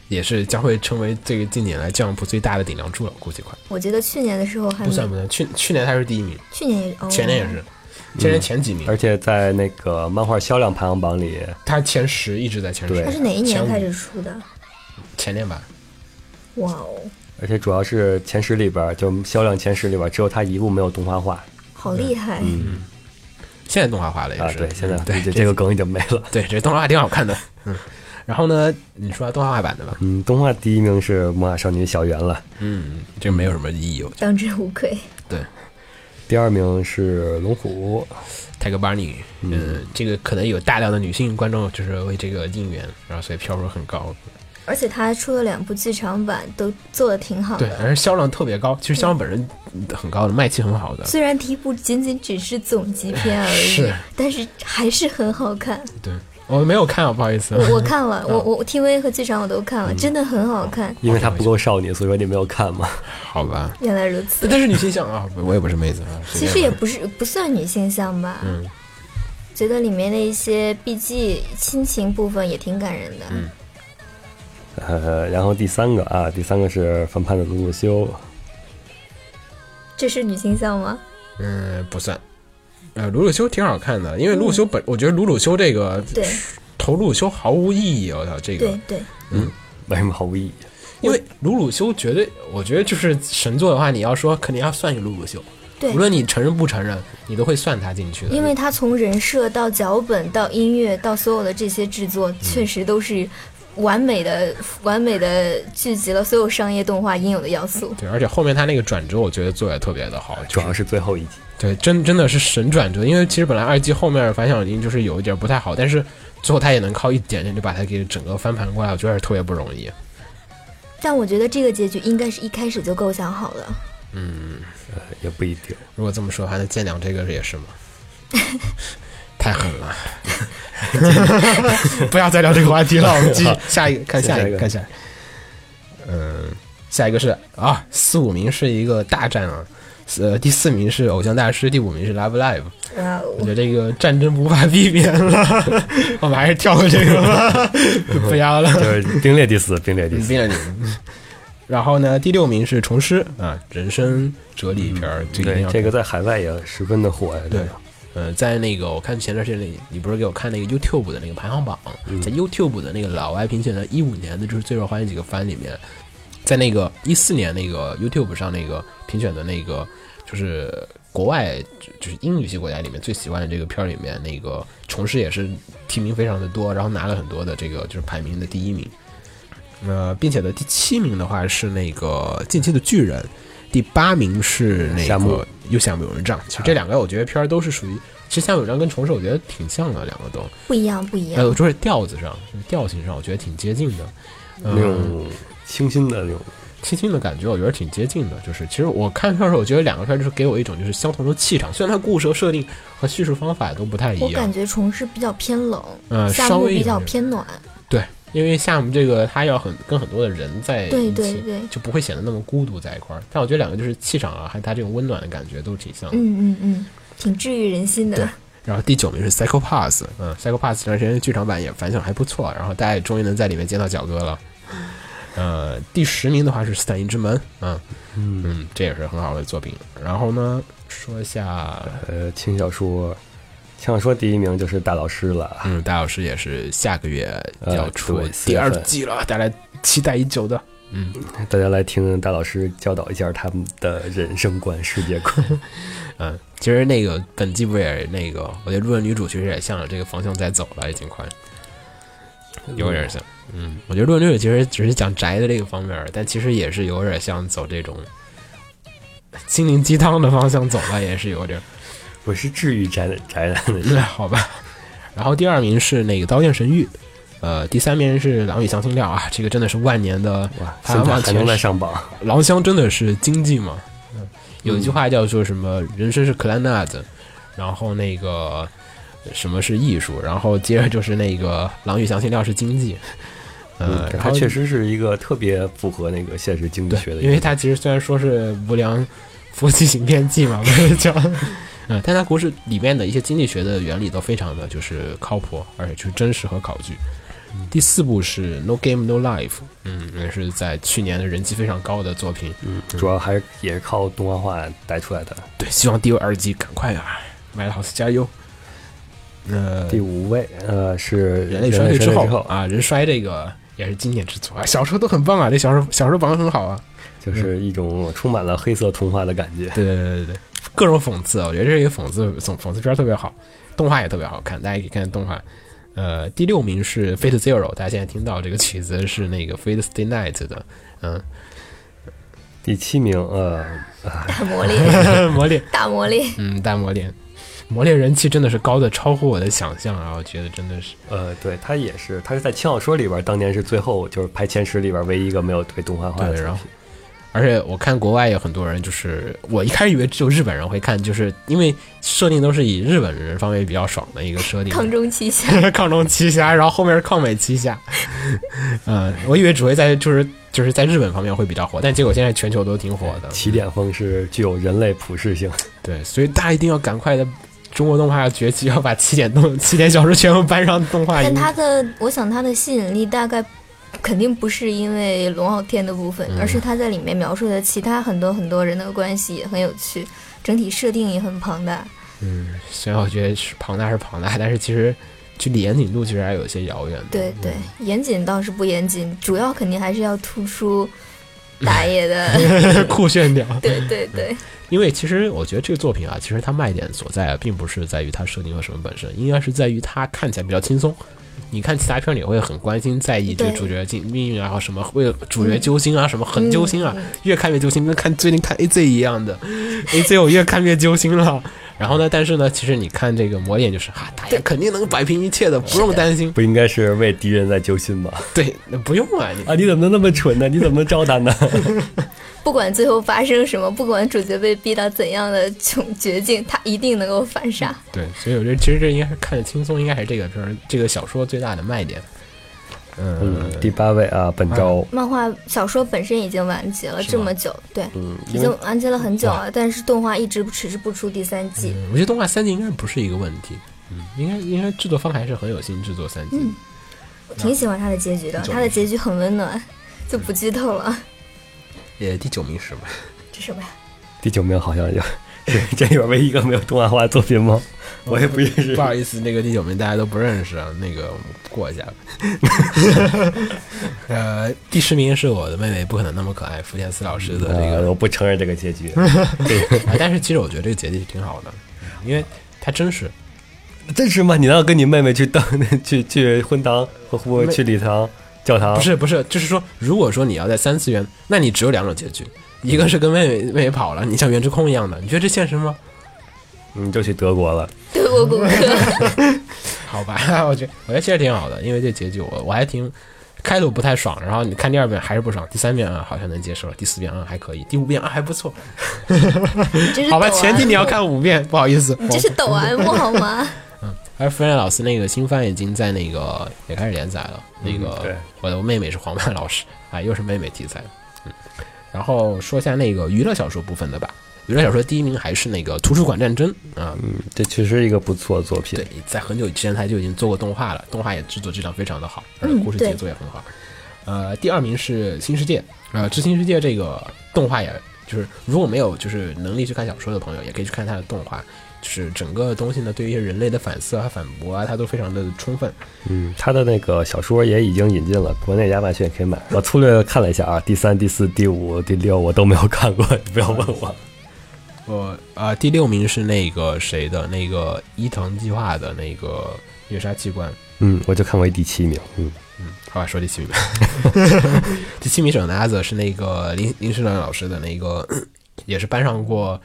也是将会成为这个近年来降普最大的顶梁柱了，估计快。我觉得去年的时候还不算不算，去去年他是第一名，去年也哦，前年也是，前年前几名，而且在那个漫画销量排行榜里，他前十一直在前十，对。它是哪一年开始出的？前年吧，哇哦，而且主要是前十里边，就销量前十里边，只有他一部没有动画化。好厉害！嗯。现在动画化了也啊。是，对，现在嗯对这这个梗已经没了。对这动画化挺好看的，嗯。然后呢，你说动画版的吧？嗯，动画第一名是《魔法少女小圆》了，嗯，这没有什么意义。当之无愧。对第二名是龙虎，泰戈巴尼，嗯，这个可能有大量的女性观众就是为这个应援，然后所以票数很高。而且他出了两部剧场版，都做的挺好对，的。而且销量特别高，其实销量本身很高的，卖气很好的。虽然第一部仅仅只是总集篇而已是，但是还是很好看。对，我没有看啊，不好意思。我我看了，(laughs) 我我 TV 和剧场我都看了，真的很好看。因为它不够少女，所以说你没有看嘛。好吧，(laughs) 原来如此，但是女性向啊，我也不是妹子其实也不是不算女性向吧。嗯，觉得里面的一些 BG 亲情部分也挺感人的。嗯呃，然后第三个啊，第三个是反叛的鲁鲁修，这是女性向吗？嗯，不算。呃，鲁鲁修挺好看的，因为鲁鲁修本，我觉得鲁鲁修这个对投鲁鲁修毫无意义。我操，这个对，对，为什么毫无意义？因为鲁鲁修绝对，我觉得就是神作的话，你要说肯定要算一鲁鲁修，对无论你承认不承认，你都会算他进去的。因为他从人设到脚本到音乐到所有的这些制作，确实都是完美的、完美的聚集了所有商业动画应有的要素。对，而且后面他那个转折，我觉得做的特别的好，主要是最后一集。对，真真的是神转折。因为其实本来二季后面反响已经就是有一点不太好，但是最后他也能靠一点点就把它给整个翻盘过来，我觉得是特别不容易。但我觉得这个结局应该是一开始就构想好了。嗯，也不一定。如果这么说的话，那剑良这个也是吗？(laughs) 太狠了！(laughs) 不要再聊这个话题了，我们继续下一个，看下一个，下一个看下一个。嗯，下一个是啊，四五名是一个大战啊，呃，第四名是偶像大师，第五名是 Love Live。哇哦！我觉得这个战争无法避免了，(laughs) 我们还是跳过这个吧，不要了。(laughs) 就是并列第四，并列第四。并列第四。然后呢，第六名是虫师啊，人生哲理片儿，这个这个在海外也十分的火呀。对，呃，在那个我看前段时间里，你不是给我看那个 YouTube 的那个排行榜，嗯在 YouTube 的那个老外评选的一五年的就是最受欢迎几个番里面，在那个一四年那个 YouTube 上那个评选的那个就是国外就就是英语系国家里面最喜欢的这个片儿里面，那个虫师也是提名非常的多，然后拿了很多的这个就是排名的第一名。呃，并且的第七名的话是那个近期的巨人，第八名是那个又夏目友人帐。其实这两个我觉得片儿都是属于，其实夏目友人帐跟虫师我觉得挺像的，两个都。不一样，不一呃，样。呃，就是调子上、调性上，我觉得挺接近的。那嗯，种清新的那种。清新的感觉，我觉得挺接近的。就是其实我看片儿的时候，我觉得两个片儿就是给我一种就是相同的气场，虽然它故事和设定和叙述方法都不太一样我感。觉虫是比较偏冷，呃，稍夏目比较偏暖。对，因为夏目这个他要很跟很多的人在一起，对对对就不会显得那么孤独在一块儿。但我觉得两个就是气场啊，还有他这种温暖的感觉都挺像的。嗯嗯嗯，挺治愈人心对的。然后第九名是 Psycho Pass，嗯，Psycho Pass 这段时间剧场版也反响还不错，然后大家也终于能在里面见到角哥了。呃，第十名的话是《斯坦因之门》，嗯嗯嗯，这也是很好的作品。然后呢，说一下，呃，轻小说，轻小说第一名就是大老师了。嗯，大老师也是下个月呃要出第二4月份季了，大家期待已久的。嗯，大家来听大老师教导一下他们的人生观、世界观。(laughs) 嗯，其实那个本季不也那个，我觉得路人女主其实也向着这个方向在走了，已经快有点像。嗯，我觉得路人女主其实只是讲宅的这个方面，但其实也是有点像走这种心灵鸡汤的方向走了，也是有点儿。我是治愈宅宅男的，(laughs) 那好吧。然后第二名是那个《刀剑神域》，呃，第三名是《狼与香辛料》啊，这个真的是万年的哇，排现在还能行榜前十再上榜。狼香真的是经济嘛？嗯，有一句话叫做什么“人生是克兰纳子”，然后那个什么是艺术，然后接着就是那个“狼与香辛料”是经济。呃，嗯，它确实是一个特别符合那个现实经济学的，因为它其实虽然说是无良佛系行骗记嘛，不是叫，(laughs) 嗯，但它故事里面的一些经济学的原理都非常的就是靠谱，而且就是真实和考据。第四部是《No Game No Life》，嗯，也是在去年的人气非常高的作品。嗯，主要还是也是靠动画化带出来的。对，希望第二季赶快啊，Madhouse 加油。呃，第五位，呃，是人类类衰退之后后。啊，人衰这个也是经典之作啊，小说都很棒啊，这小说小说榜得很好啊。就是一种充满了黑色童话的感觉。对对对对对，各种讽刺，我觉得这是一个讽刺讽讽刺片特别好，动画也特别好看，大家可以看动画。呃，第六名是 Fate Zero，大家现在听到这个曲子是那个 Fate Stay Night 的，嗯，第七名，呃，大磨练，(laughs) 魔力，大魔力，嗯，大魔猎，魔猎人气真的是高的超乎我的想象啊，我觉得真的是，呃，对，他也是，他是在轻小说里边，当年是最后就是排前十里边唯一一个没有被动画化的对然后作品。而且我看国外有很多人，就是我一开始以为只有日本人会看，就是因为设定都是以日本人方面比较爽的一个设定，抗中奇侠，(laughs) 抗中奇侠，然后后面是抗美奇侠。嗯，我以为只会在就是就是在日本方面会比较火，但结果现在全球都挺火的。起点风是具有人类普适性，对，所以大家一定要赶快的，中国动画要崛起，要把七点动 (laughs) 七点小说全部搬上动画但。它的，我想它的吸引力大概肯定不是因为龙傲天的部分，嗯而是它在里面描述的其他很多很多人的关系也很有趣，整体设定也很庞大。嗯，虽然我觉得是庞大是庞大，但是其实距离严谨度其实还有一些遥远的。对对，严谨倒是不严谨，主要肯定还是要突出打野的。(laughs) 酷炫点。对对对，因为其实我觉得这个作品啊，其实它卖点所在啊，并不是在于它设定和什么本身，应该是在于它看起来比较轻松。你看其他片儿，你会很关心、在意这个主角命命运啊，什么为了主角揪心啊，什么很揪心啊，嗯越看越揪心，跟看最近看 A Z 一样的，A Z 我越看越揪心了。然后呢，但是呢，其实你看这个魔眼就是哈，大爷肯定能摆平一切的，不用担心。不应该是为敌人在揪心吗？对，那不用啊，你啊，你怎么能那么蠢呢？你怎么能招他呢？(laughs) 不管最后发生什么，不管主角被逼到怎样的穷绝境，他一定能够反杀。对，所以我觉得其实这应该是看着轻松，应该还是这个片儿这个小说最大的卖点。嗯嗯，第八位啊，本周，漫画小说本身已经完结了这么久，对，嗯，已经完结了很久了，但是动画一直迟迟不出第三季。嗯，我觉得动画三季应该不是一个问题，嗯，应该应该制作方还是很有心制作三季。嗯我挺喜欢他的结局的，九他的结局很温暖，就不剧透了。也第九名是吧？这什么呀？第九名好像有，是 (laughs) 这里边唯一一个没有动画化的作品吗？(laughs) 我也不认识不。好意思，那个第九名大家都不认识啊，那个我们过一下吧。(laughs) 呃，第十名是我的妹妹，不可能那么可爱，福田四老师的这呃个，我不承认这个结局，(laughs) 对但是其实我觉得这个结局挺好的，因为它真实。真实吗？你要跟你妹妹去当去去婚堂或或去礼堂教堂？不，是不是，就是说，如果说你要在三次元，那你只有两种结局，一个是跟妹妹妹妹跑了，你像原之空一样的，你觉得这现实吗？你就去德国了。德国骨科，(laughs) 好吧，我觉得我觉得其实挺好的，因为这结局我我还挺开头不太爽，然后你看第二遍还是不爽，第三遍啊好像能接受了，第四遍啊还可以，第五遍啊还不错。(laughs) (laughs) 好吧，前提你要看五遍，不好意思。你这是抖 M 好吗？嗯而弗兰老师那个新番已经在那个也开始连载了，那个、嗯对我的妹妹是黄曼老师啊，又是妹妹题材。嗯，然后说一下那个娱乐小说部分的吧。娱乐小说第一名还是那个《图书馆战争》啊，嗯，这确实是一个不错的作品对。，在很久之前他就已经做过动画了，动画也制作质量非常的好，而且故事节奏也很好。呃，第二名是《新世界》，呃，《知新世界》这个动画也就是如果没有就是能力去看小说的朋友，也可以去看它的动画，就是整个东西呢，对于一些人类的反思啊、反驳啊，它都非常的充分。嗯，他的那个小说也已经引进了，国内亚马逊也可以买。我粗略看了一下啊，第三、第四、第五、第六我都没有看过，你不要问我。我啊、第六名是那个谁的那个伊藤计划的那个虐杀器官。嗯，我就看过第七名。嗯嗯，好吧，说第七名。(laughs) 第七名是 Another，是那个林林世良老师的那个，也是搬上过。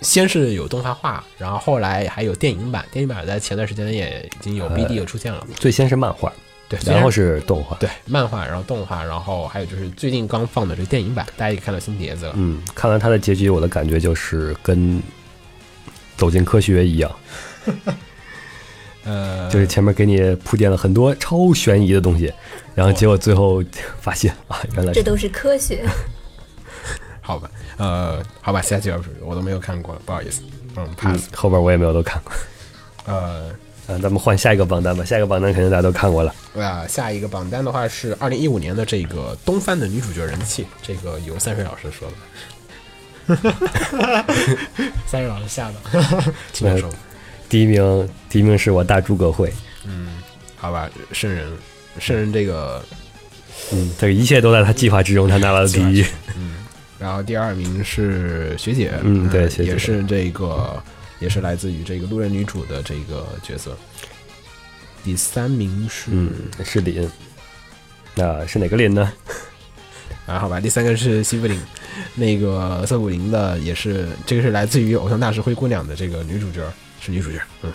先是有动画化，然后后来还有电影版。电影版在前段时间也已经有 BD 有出现了。最先是漫画，对，然后是动画。对漫画，然后动画，然后还有就是最近刚放的这个电影版，大家也看到新碟子了。嗯，看完它的结局，我的感觉就是跟走进科学一样，(laughs) 呃，就是前面给你铺垫了很多超悬疑的东西，然后结果最后发现啊，原来是这都是科学。(laughs) 好吧，呃，好吧，下期要是我都没有看过，不好意思，嗯嗯，pass。后边我也没有都看过。呃，嗯，咱们换下一个榜单吧。下一个榜单肯定大家都看过了。啊，下一个榜单的话是二零一五年的这个东方的女主角人气，这个由三水老师说 (laughs) 的。三水老师吓的，请说说。第一名，第一名是我大诸葛会。嗯好吧，圣人，圣人这个，嗯，这个一切都在他计划之中，他拿了第一。嗯然后第二名是学姐，嗯对学姐也是这个，也是来自于这个路人女主的这个角色。第三名是，嗯，是林。那是哪个林呢？(laughs) 啊，好吧，第三个是西弗林，那个瑟古林的也是，这个是来自于《偶像大师灰姑娘》的这个女主角，是女主角，嗯。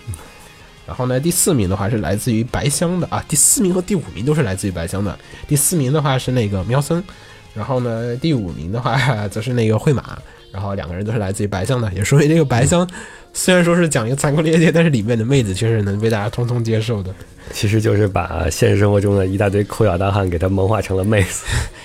然后呢，第四名的话是来自于白香的啊，第四名和第五名都是来自于白香的。第四名的话是那个喵森，然后呢，第五名的话 (laughs) 则是那个惠马，然后两个人都是来自于白香的，也说明这个白香虽然说是讲一个残酷业界，但是里面的妹子确实能被大家通通接受的。其实就是把现实生活中的一大堆抠脚大汉给他萌化成了妹子。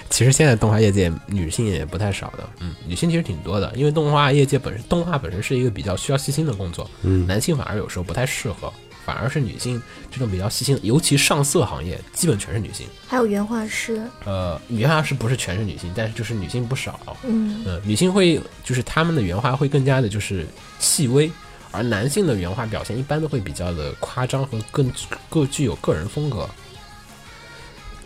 其实现在动画业界女性也不太少的，嗯，女性其实挺多的，因为动画业界本身动画本身是一个比较需要细心的工作，嗯男性反而有时候不太适合，反而是女性这种比较细心，尤其上色行业基本全是女性。还有原画师，呃，原画师不是全是女性，但是就是女性不少，嗯，嗯，女性会就是她们的原画会更加的就是细微，而男性的原画表现一般都会比较的夸张和更更具有个人风格。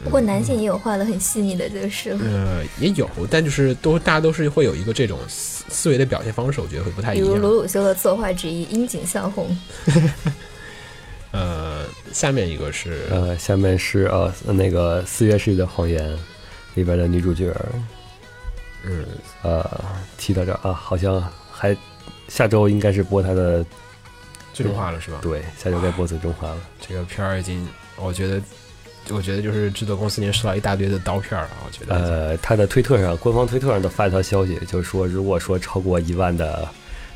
不过男性也有画的很细腻的，就是了。呃，也有，但就是都大家都是会有一个这种思思维的表现方式，我觉得会不太一样。比如鲁鲁修的作画之一樱井孝宏，呃，(laughs) 下面一个是呃，下面是呃那个《四月是的谎言》里边的女主角，嗯，呃，提到这儿啊，好像还下周应该是播她的，最终话了是吧？对，下周该播最终话了。这个片儿已经，我觉得，我觉得就是制作公司已经收到一大堆的刀片儿了，我觉得。呃，他的推特上，官方推特上都发一条消息，就是说，如果说超过一万的，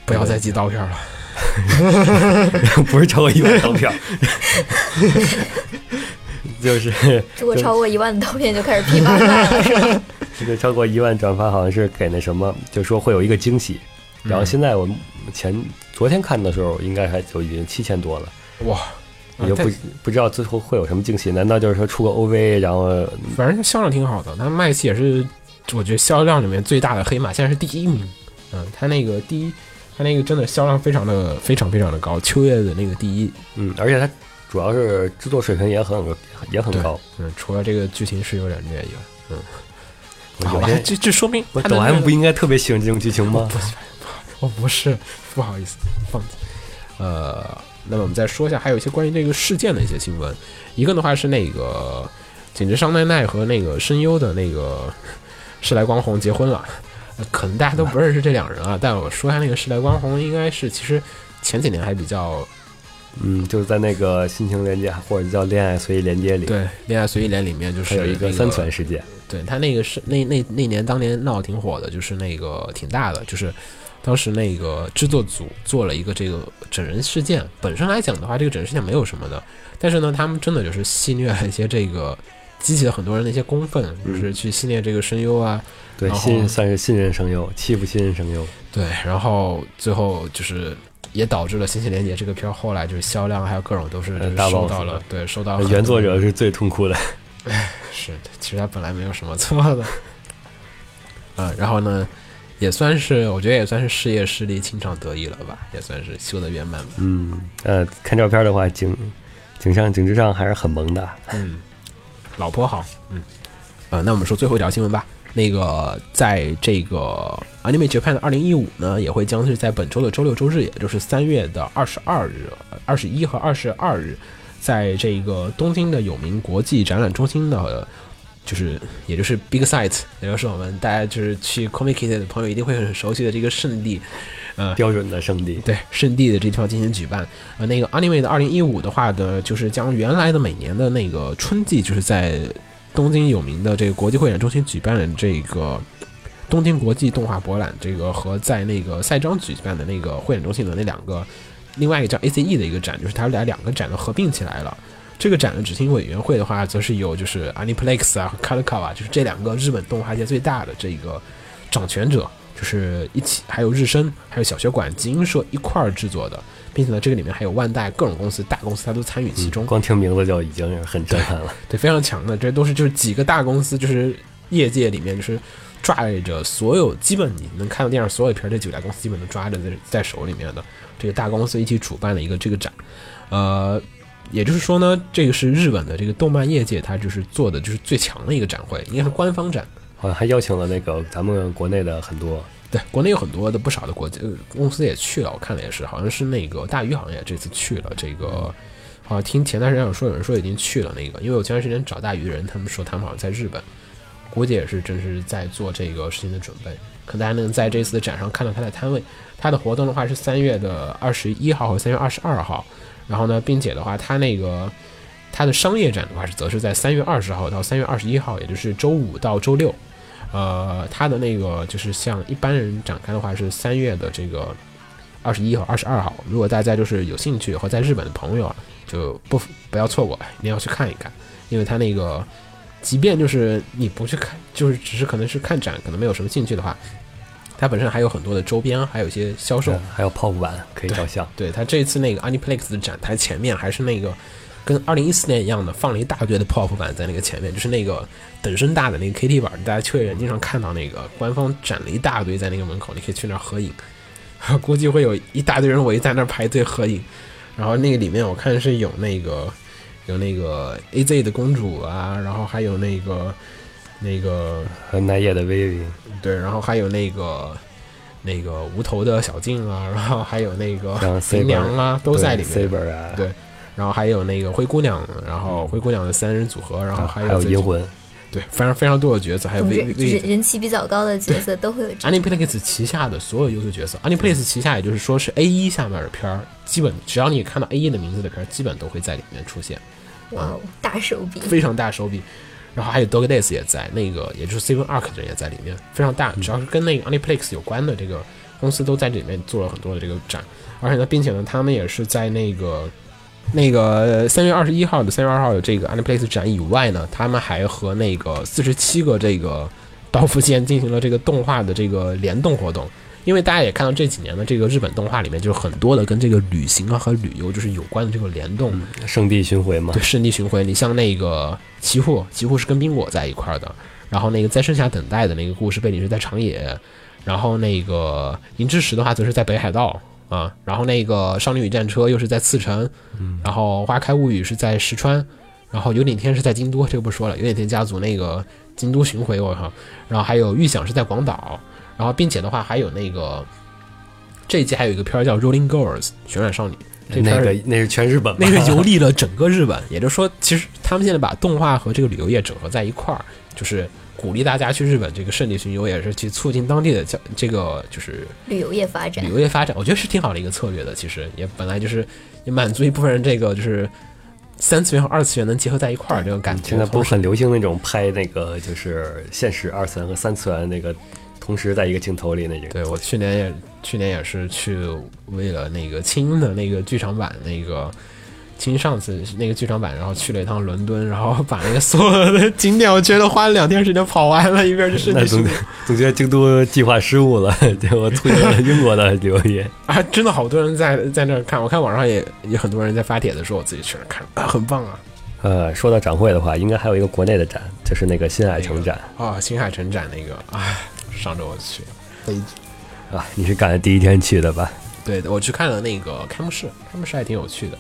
不要再寄刀片儿了。(laughs) 不是超过一万刀票，(laughs) 就是如果超过一万的刀片就开始批发卖了，(laughs) 是吧？这个超过一万转发，好像是给那什么，就说会有一个惊喜。然后现在我前昨天看的时候，应该还就已经七千多了，哇，我就不啊不知道最后会有什么惊喜？难道就是说出个 OVA，然后反正销量挺好的，它麦气也是，我觉得销量里面最大的黑马，现在是第一名。嗯，他那个第一，它那个真的销量非常的非常非常的高，秋月的那个第一。嗯，而且它主要是制作水平也很也很高。嗯，除了这个剧情是有点虐以外，嗯，有好吧，这这说明我抖 M 不应该特别喜欢这种剧情吗？不，(laughs) 我，不是，不好意思，放弃。呃，那么我们再说一下，还有一些关于这个事件的一些新闻。一个的话是那个景之商奈奈和那个声优的那个世来光弘结婚了。呃可能大家都不认识这两人啊，但我说一下那个时代光弘，应该是其实前几年还比较嗯，就是在那个心情连接或者叫恋爱随意连接里，对《恋爱随意连》里面就是、有一个三传事件。对他那个是那那那年当年闹得挺火的，就是那个挺大的，就是当时那个制作组做了一个这个整人事件。本身来讲的话，这个整人事件没有什么的，但是呢，他们真的就是戏虐了一些这个，激起了很多人的一些公愤，就是去戏虐这个声优啊，对，然后新算是信任声优，欺负信任声优。对，然后最后就是。也导致了《星际连结》这个片儿后来就是销量还有各种都是呃大受到了了对受到很原作者是最痛苦的。(laughs) 是，其实他本来没有什么错的。(laughs) 嗯，然后呢，也算是，我觉得也算是事业失利，情场得意了吧，也算是修得圆满吧。嗯，呃，看照片的话，景景上景致上还是很萌的。嗯，老婆好，嗯，呃，那我们说最后一条新闻吧。那个，在这个 Anime Japan 的二零一五呢，也会将是在本周的周六、周日，也就是三月的二十二日、二十一和二十二日，在这个东京的有名国际展览中心的，就是也就是 Big Sight，也就是我们大家就是去 Comic Kit 的朋友一定会很熟悉的这个圣地，呃，标准的圣地。对圣地的这地方进行举办。呃，那个 Anime 的二零一五的话呢，就是将原来的每年的那个春季，就是在东京有名的这个国际会展中心举办的这个东京国际动画博览，这个和在那个赛章举办的那个会展中心的那两个，另外一个叫 ACE 的一个展，就是它俩两个展都合并起来了。这个展的执行委员会的话，则是有就是 Aniplex 啊和 Kalakawa，就是这两个日本动画界最大的这个掌权者，就是一起，还有日升，还有小学馆、集英社一块儿制作的，并且呢，这个里面还有万代各种公司、大公司，它都参与其中。光听名字就已经很震撼了。对，非常强的，这都是就是几个大公司，就是业界里面就是抓着所有基本你能看到电视所有片，这几个大公司基本都抓着在在手里面的这个大公司一起主办了一个这个展，呃，也就是说呢，这个是日本的这个动漫业界，它就是做的就是最强的一个展会，应该是官方展。好像还邀请了那个咱们国内的很多，对，国内有很多的不少的国际呃公司也去了，我看了也是，好像是那个大鱼好像也这次去了这个。好像听前段时间有说有人说已经去了那个，因为我前段时间找大鱼的人，他们说他们好像在日本，估计也是正是在做这个事情的准备。可大家能在这次的展上看到他的摊位，他的活动的话是三月的二十一号和三月二十二号，然后呢，并且的话，他那个他的商业展的话是则是在三月二十号到三月二十一号，也就是周五到周六。呃，他的那个就是像一般人展开的话是三月的这个二十一和二十二号。如果大家就是有兴趣和在日本的朋友啊，就不不要错过，一定要去看一看，因为他那个即便就是你不去看，就是只是可能是看展，可能没有什么兴趣的话，它本身还有很多的周边，还有一些销售。还有泡芙版可以照相。对他这次那个 Aniplex 的展台前面还是那个跟二零一四年一样的，放了一大堆的 POP 板在那个前面，就是那个等身大的那个 KT 板，大家去人经常看到那个官方展了一大堆在那个门口，你可以去那儿合影，(laughs) 估计会有一大堆人围在那儿排队合影。然后那个里面我看是有那个有那个 AZ 的公主啊，然后还有那个那个和奈叶的 Vivi，对，然后还有那个那个无头的小静啊，然后还有那个新娘啊，都在里面。对然后还有那个灰姑娘，然后灰姑娘的三人组合，然后啊还有银，魂，对，反正非常多的角色，还有人人气比较高的角色都会有这 Aniplex 旗下的所有优秀角色，Aniplex 旗下也就是说是 A 一下面的片儿，基本只要你看到 A 一的名字的片儿，基本都会在里面出现，哇哦大手笔，非常大手笔。然后还有 Dog Days 也在，那个也就是 Seven Arc 的人也在里面，非常大。只要是跟那个 Aniplex 有关的这个公司都在这里面做了很多的这个展，而且呢，并且呢，他们也是在那个那个三月二十一号的三月二号的这个 Aniplex 展以外呢，他们还和那个四十七个这个 (laughs) 刀夫线进行了这个动画的这个联动活动。因为大家也看到这几年的这个日本动画里面，就是很多的跟这个旅行啊和旅游就是有关的这个联动，圣地巡回嘛对，，圣地巡回，你像那个奇户，奇户是跟冰果在一块儿的，然后那个在盛夏等待的那个故事背景是在长野，然后那个银之石的话则是在北海道啊，然后那个少女与战车又是在茨城，然后花开物语是在石川，然后有点天是在京都，这个不说了，有点天家族那个京都巡回我靠，然后还有预想是在广岛，然后并且的话还有那个这一季还有一个片儿叫《Rolling Girls》旋转少女，那个那是全日本，那个游历了 (laughs) 整个日本，也就是说，其实他们现在把动画和这个旅游业整合在一块儿，就是鼓励大家去日本这个圣地巡游，也是去促进当地的这这个就是旅游业发展旅。游业发展。我觉得是挺好的一个策略的。其实也本来就是也满足一部分人这个就是三次元和二次元能结合在一块儿这个感觉。现在不是很流行那种拍那个就是现实二次元和三次元那个同时在一个镜头里那种。对我去年也去年也是去为了那个青的那个剧场版那个。青上次那个剧场版，然后去了一趟伦敦，然后把那个所有的景点，我觉得花了两天时间跑完了，一边是圣那总觉得 (laughs) 京都计划失误了，结果促进了英国的旅游业。(laughs) 啊，真的好多人在在那儿看，我看网上也也很多人在发帖子说我自己去那儿看，啊，很棒啊！呃，说到展会的话，应该还有一个国内的展，就是那个新海诚展。啊，新海诚展那个，哎，上周我去。啊，你是赶在第一天去的吧？对，我去看了那个开幕式，开幕式还挺有趣的。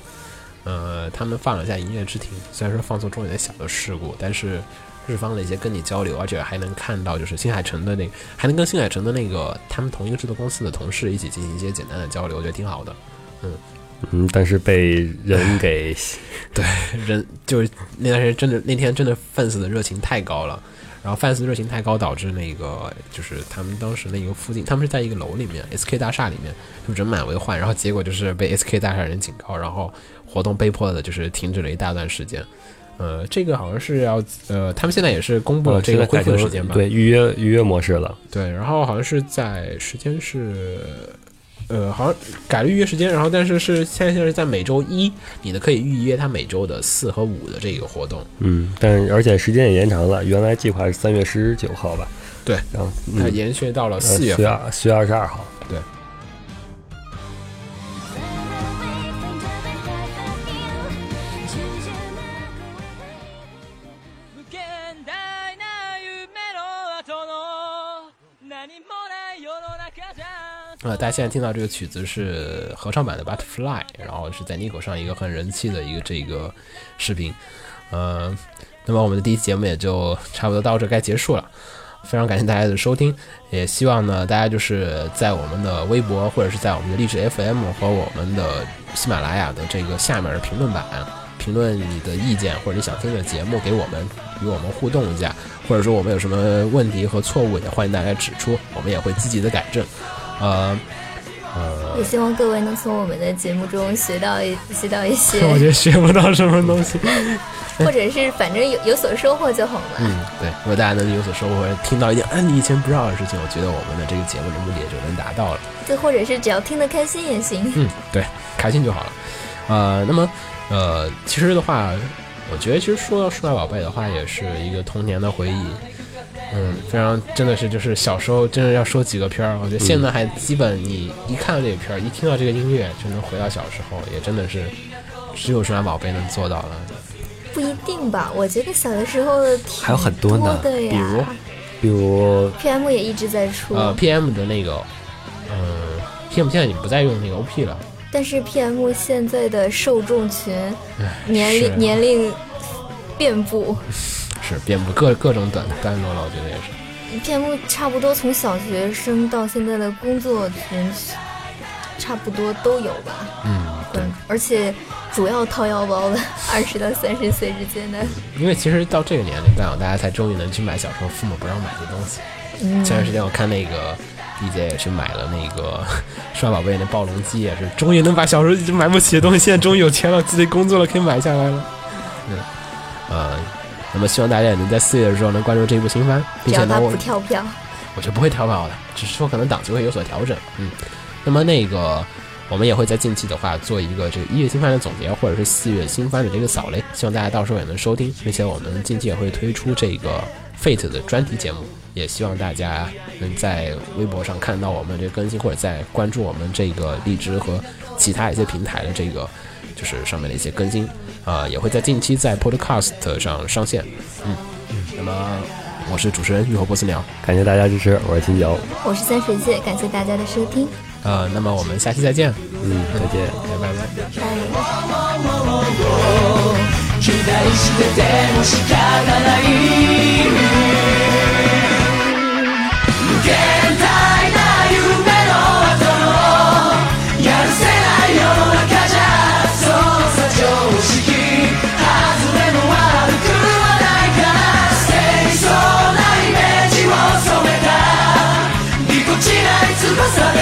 呃，他们放了一下《营业之庭》，虽然说放送中有点小的事故，但是日方的一些跟你交流，而且还能看到就是新海诚的那个，还能跟新海诚的那个他们同一个制作公司的同事一起进行一些简单的交流，我觉得挺好的。嗯嗯，但是被人给对，人就是那段时间真的那天真的 fans 的热情太高了，然后 fans 热情太高，导致那个就是他们当时那个附近，他们是在一个楼里面，SK 大厦里面，就人满为患，然后结果就是被 SK 大厦人警告，然后活动被迫的就是停止了一大段时间。呃，这个好像是要呃，他们现在也是公布了这个恢复的时间吧？对，预约预约模式了。对，然后好像是在时间是，呃，好像改了预约时间，然后但是是现在现在是在每周一，你的可以预约他每周的四和五的这个活动。嗯，但而且时间也延长了，原来计划是三月十九号吧？对，然后它嗯，延续到了呃四月份。四月二四月二十二号。对，呃，大家现在听到这个曲子是合唱版的《Butterfly》，然后是在 Nico 上一个很人气的一个这个视频。呃，那么我们的第一期节目也就差不多到这该结束了。非常感谢大家的收听，也希望呢大家就是在我们的微博或者是在我们的励志 FM 和我们的喜马拉雅的这个下面的评论版评论你的意见或者你想听的节目给我们，与我们互动一下，或者说我们有什么问题和错误，也欢迎大家指出，我们也会积极的改正。呃呃，也希望各位能从我们的节目中学到一学到一些，(laughs) 我觉得学不到什么东西。(laughs) 或者是反正有有所收获就好了。嗯，对，如果大家能有所收获，听到一点啊你以前不知道的事情，我觉得我们的这个节目的目的也就能达到了。就或者是只要听得开心也行。嗯，对，开心就好了。呃，那么呃，其实的话，我觉得其实说到数码宝贝的话，也是一个童年的回忆。嗯，非常真的是就是小时候真的要说几个片儿，我觉得现在还基本你一看到这个片儿，一听到这个音乐就能回到小时候，也真的是只有数码宝贝能做到了。不一定吧，我觉得小的时候挺还有很多呢的。比如比如 PM 也一直在出，呃，PM 的那个，嗯、p m 现在你不再用那个 OP 了，但是 PM 现在的受众群年龄年龄遍布是遍布各各种短段落了，我觉得也是。遍布差不多从小学生到现在的工作群，差不多都有吧。嗯，对，嗯，而且主要掏腰包的二十到三十岁之间的，因为其实到这个年龄段啊，大家才终于能去买小时候父母不让买的东西。嗯，前段时间我看那个 DJ 也去买了那个 (laughs) 数码宝贝那暴龙机，也是终于能把小时候一直买不起的东西，现在终于有钱了，自己工作了可以买下来了。嗯，呃，那么希望大家也能在四月的时候能关注这部新番，并且呢，我我就不会跳票的，只是说可能档期会有所调整。嗯，那么那个我们也会在近期的话做一个这个一月新番的总结，或者是四月新番的这个扫雷，希望大家到时候也能收听，并且我们近期也会推出这个 Fate 的专题节目，也希望大家能在微博上看到我们这更新，或者在关注我们这个荔枝和其他一些平台的这个就是上面的一些更新，啊，也会在近期在 Podcast 上上线。嗯，那么我是主持人玉和波斯鸟，感谢大家支持，我是金九，我是三水蟹，感谢大家的收听。呃，那么我们下期再见。嗯，再见，拜拜拜。拜拜 pasar.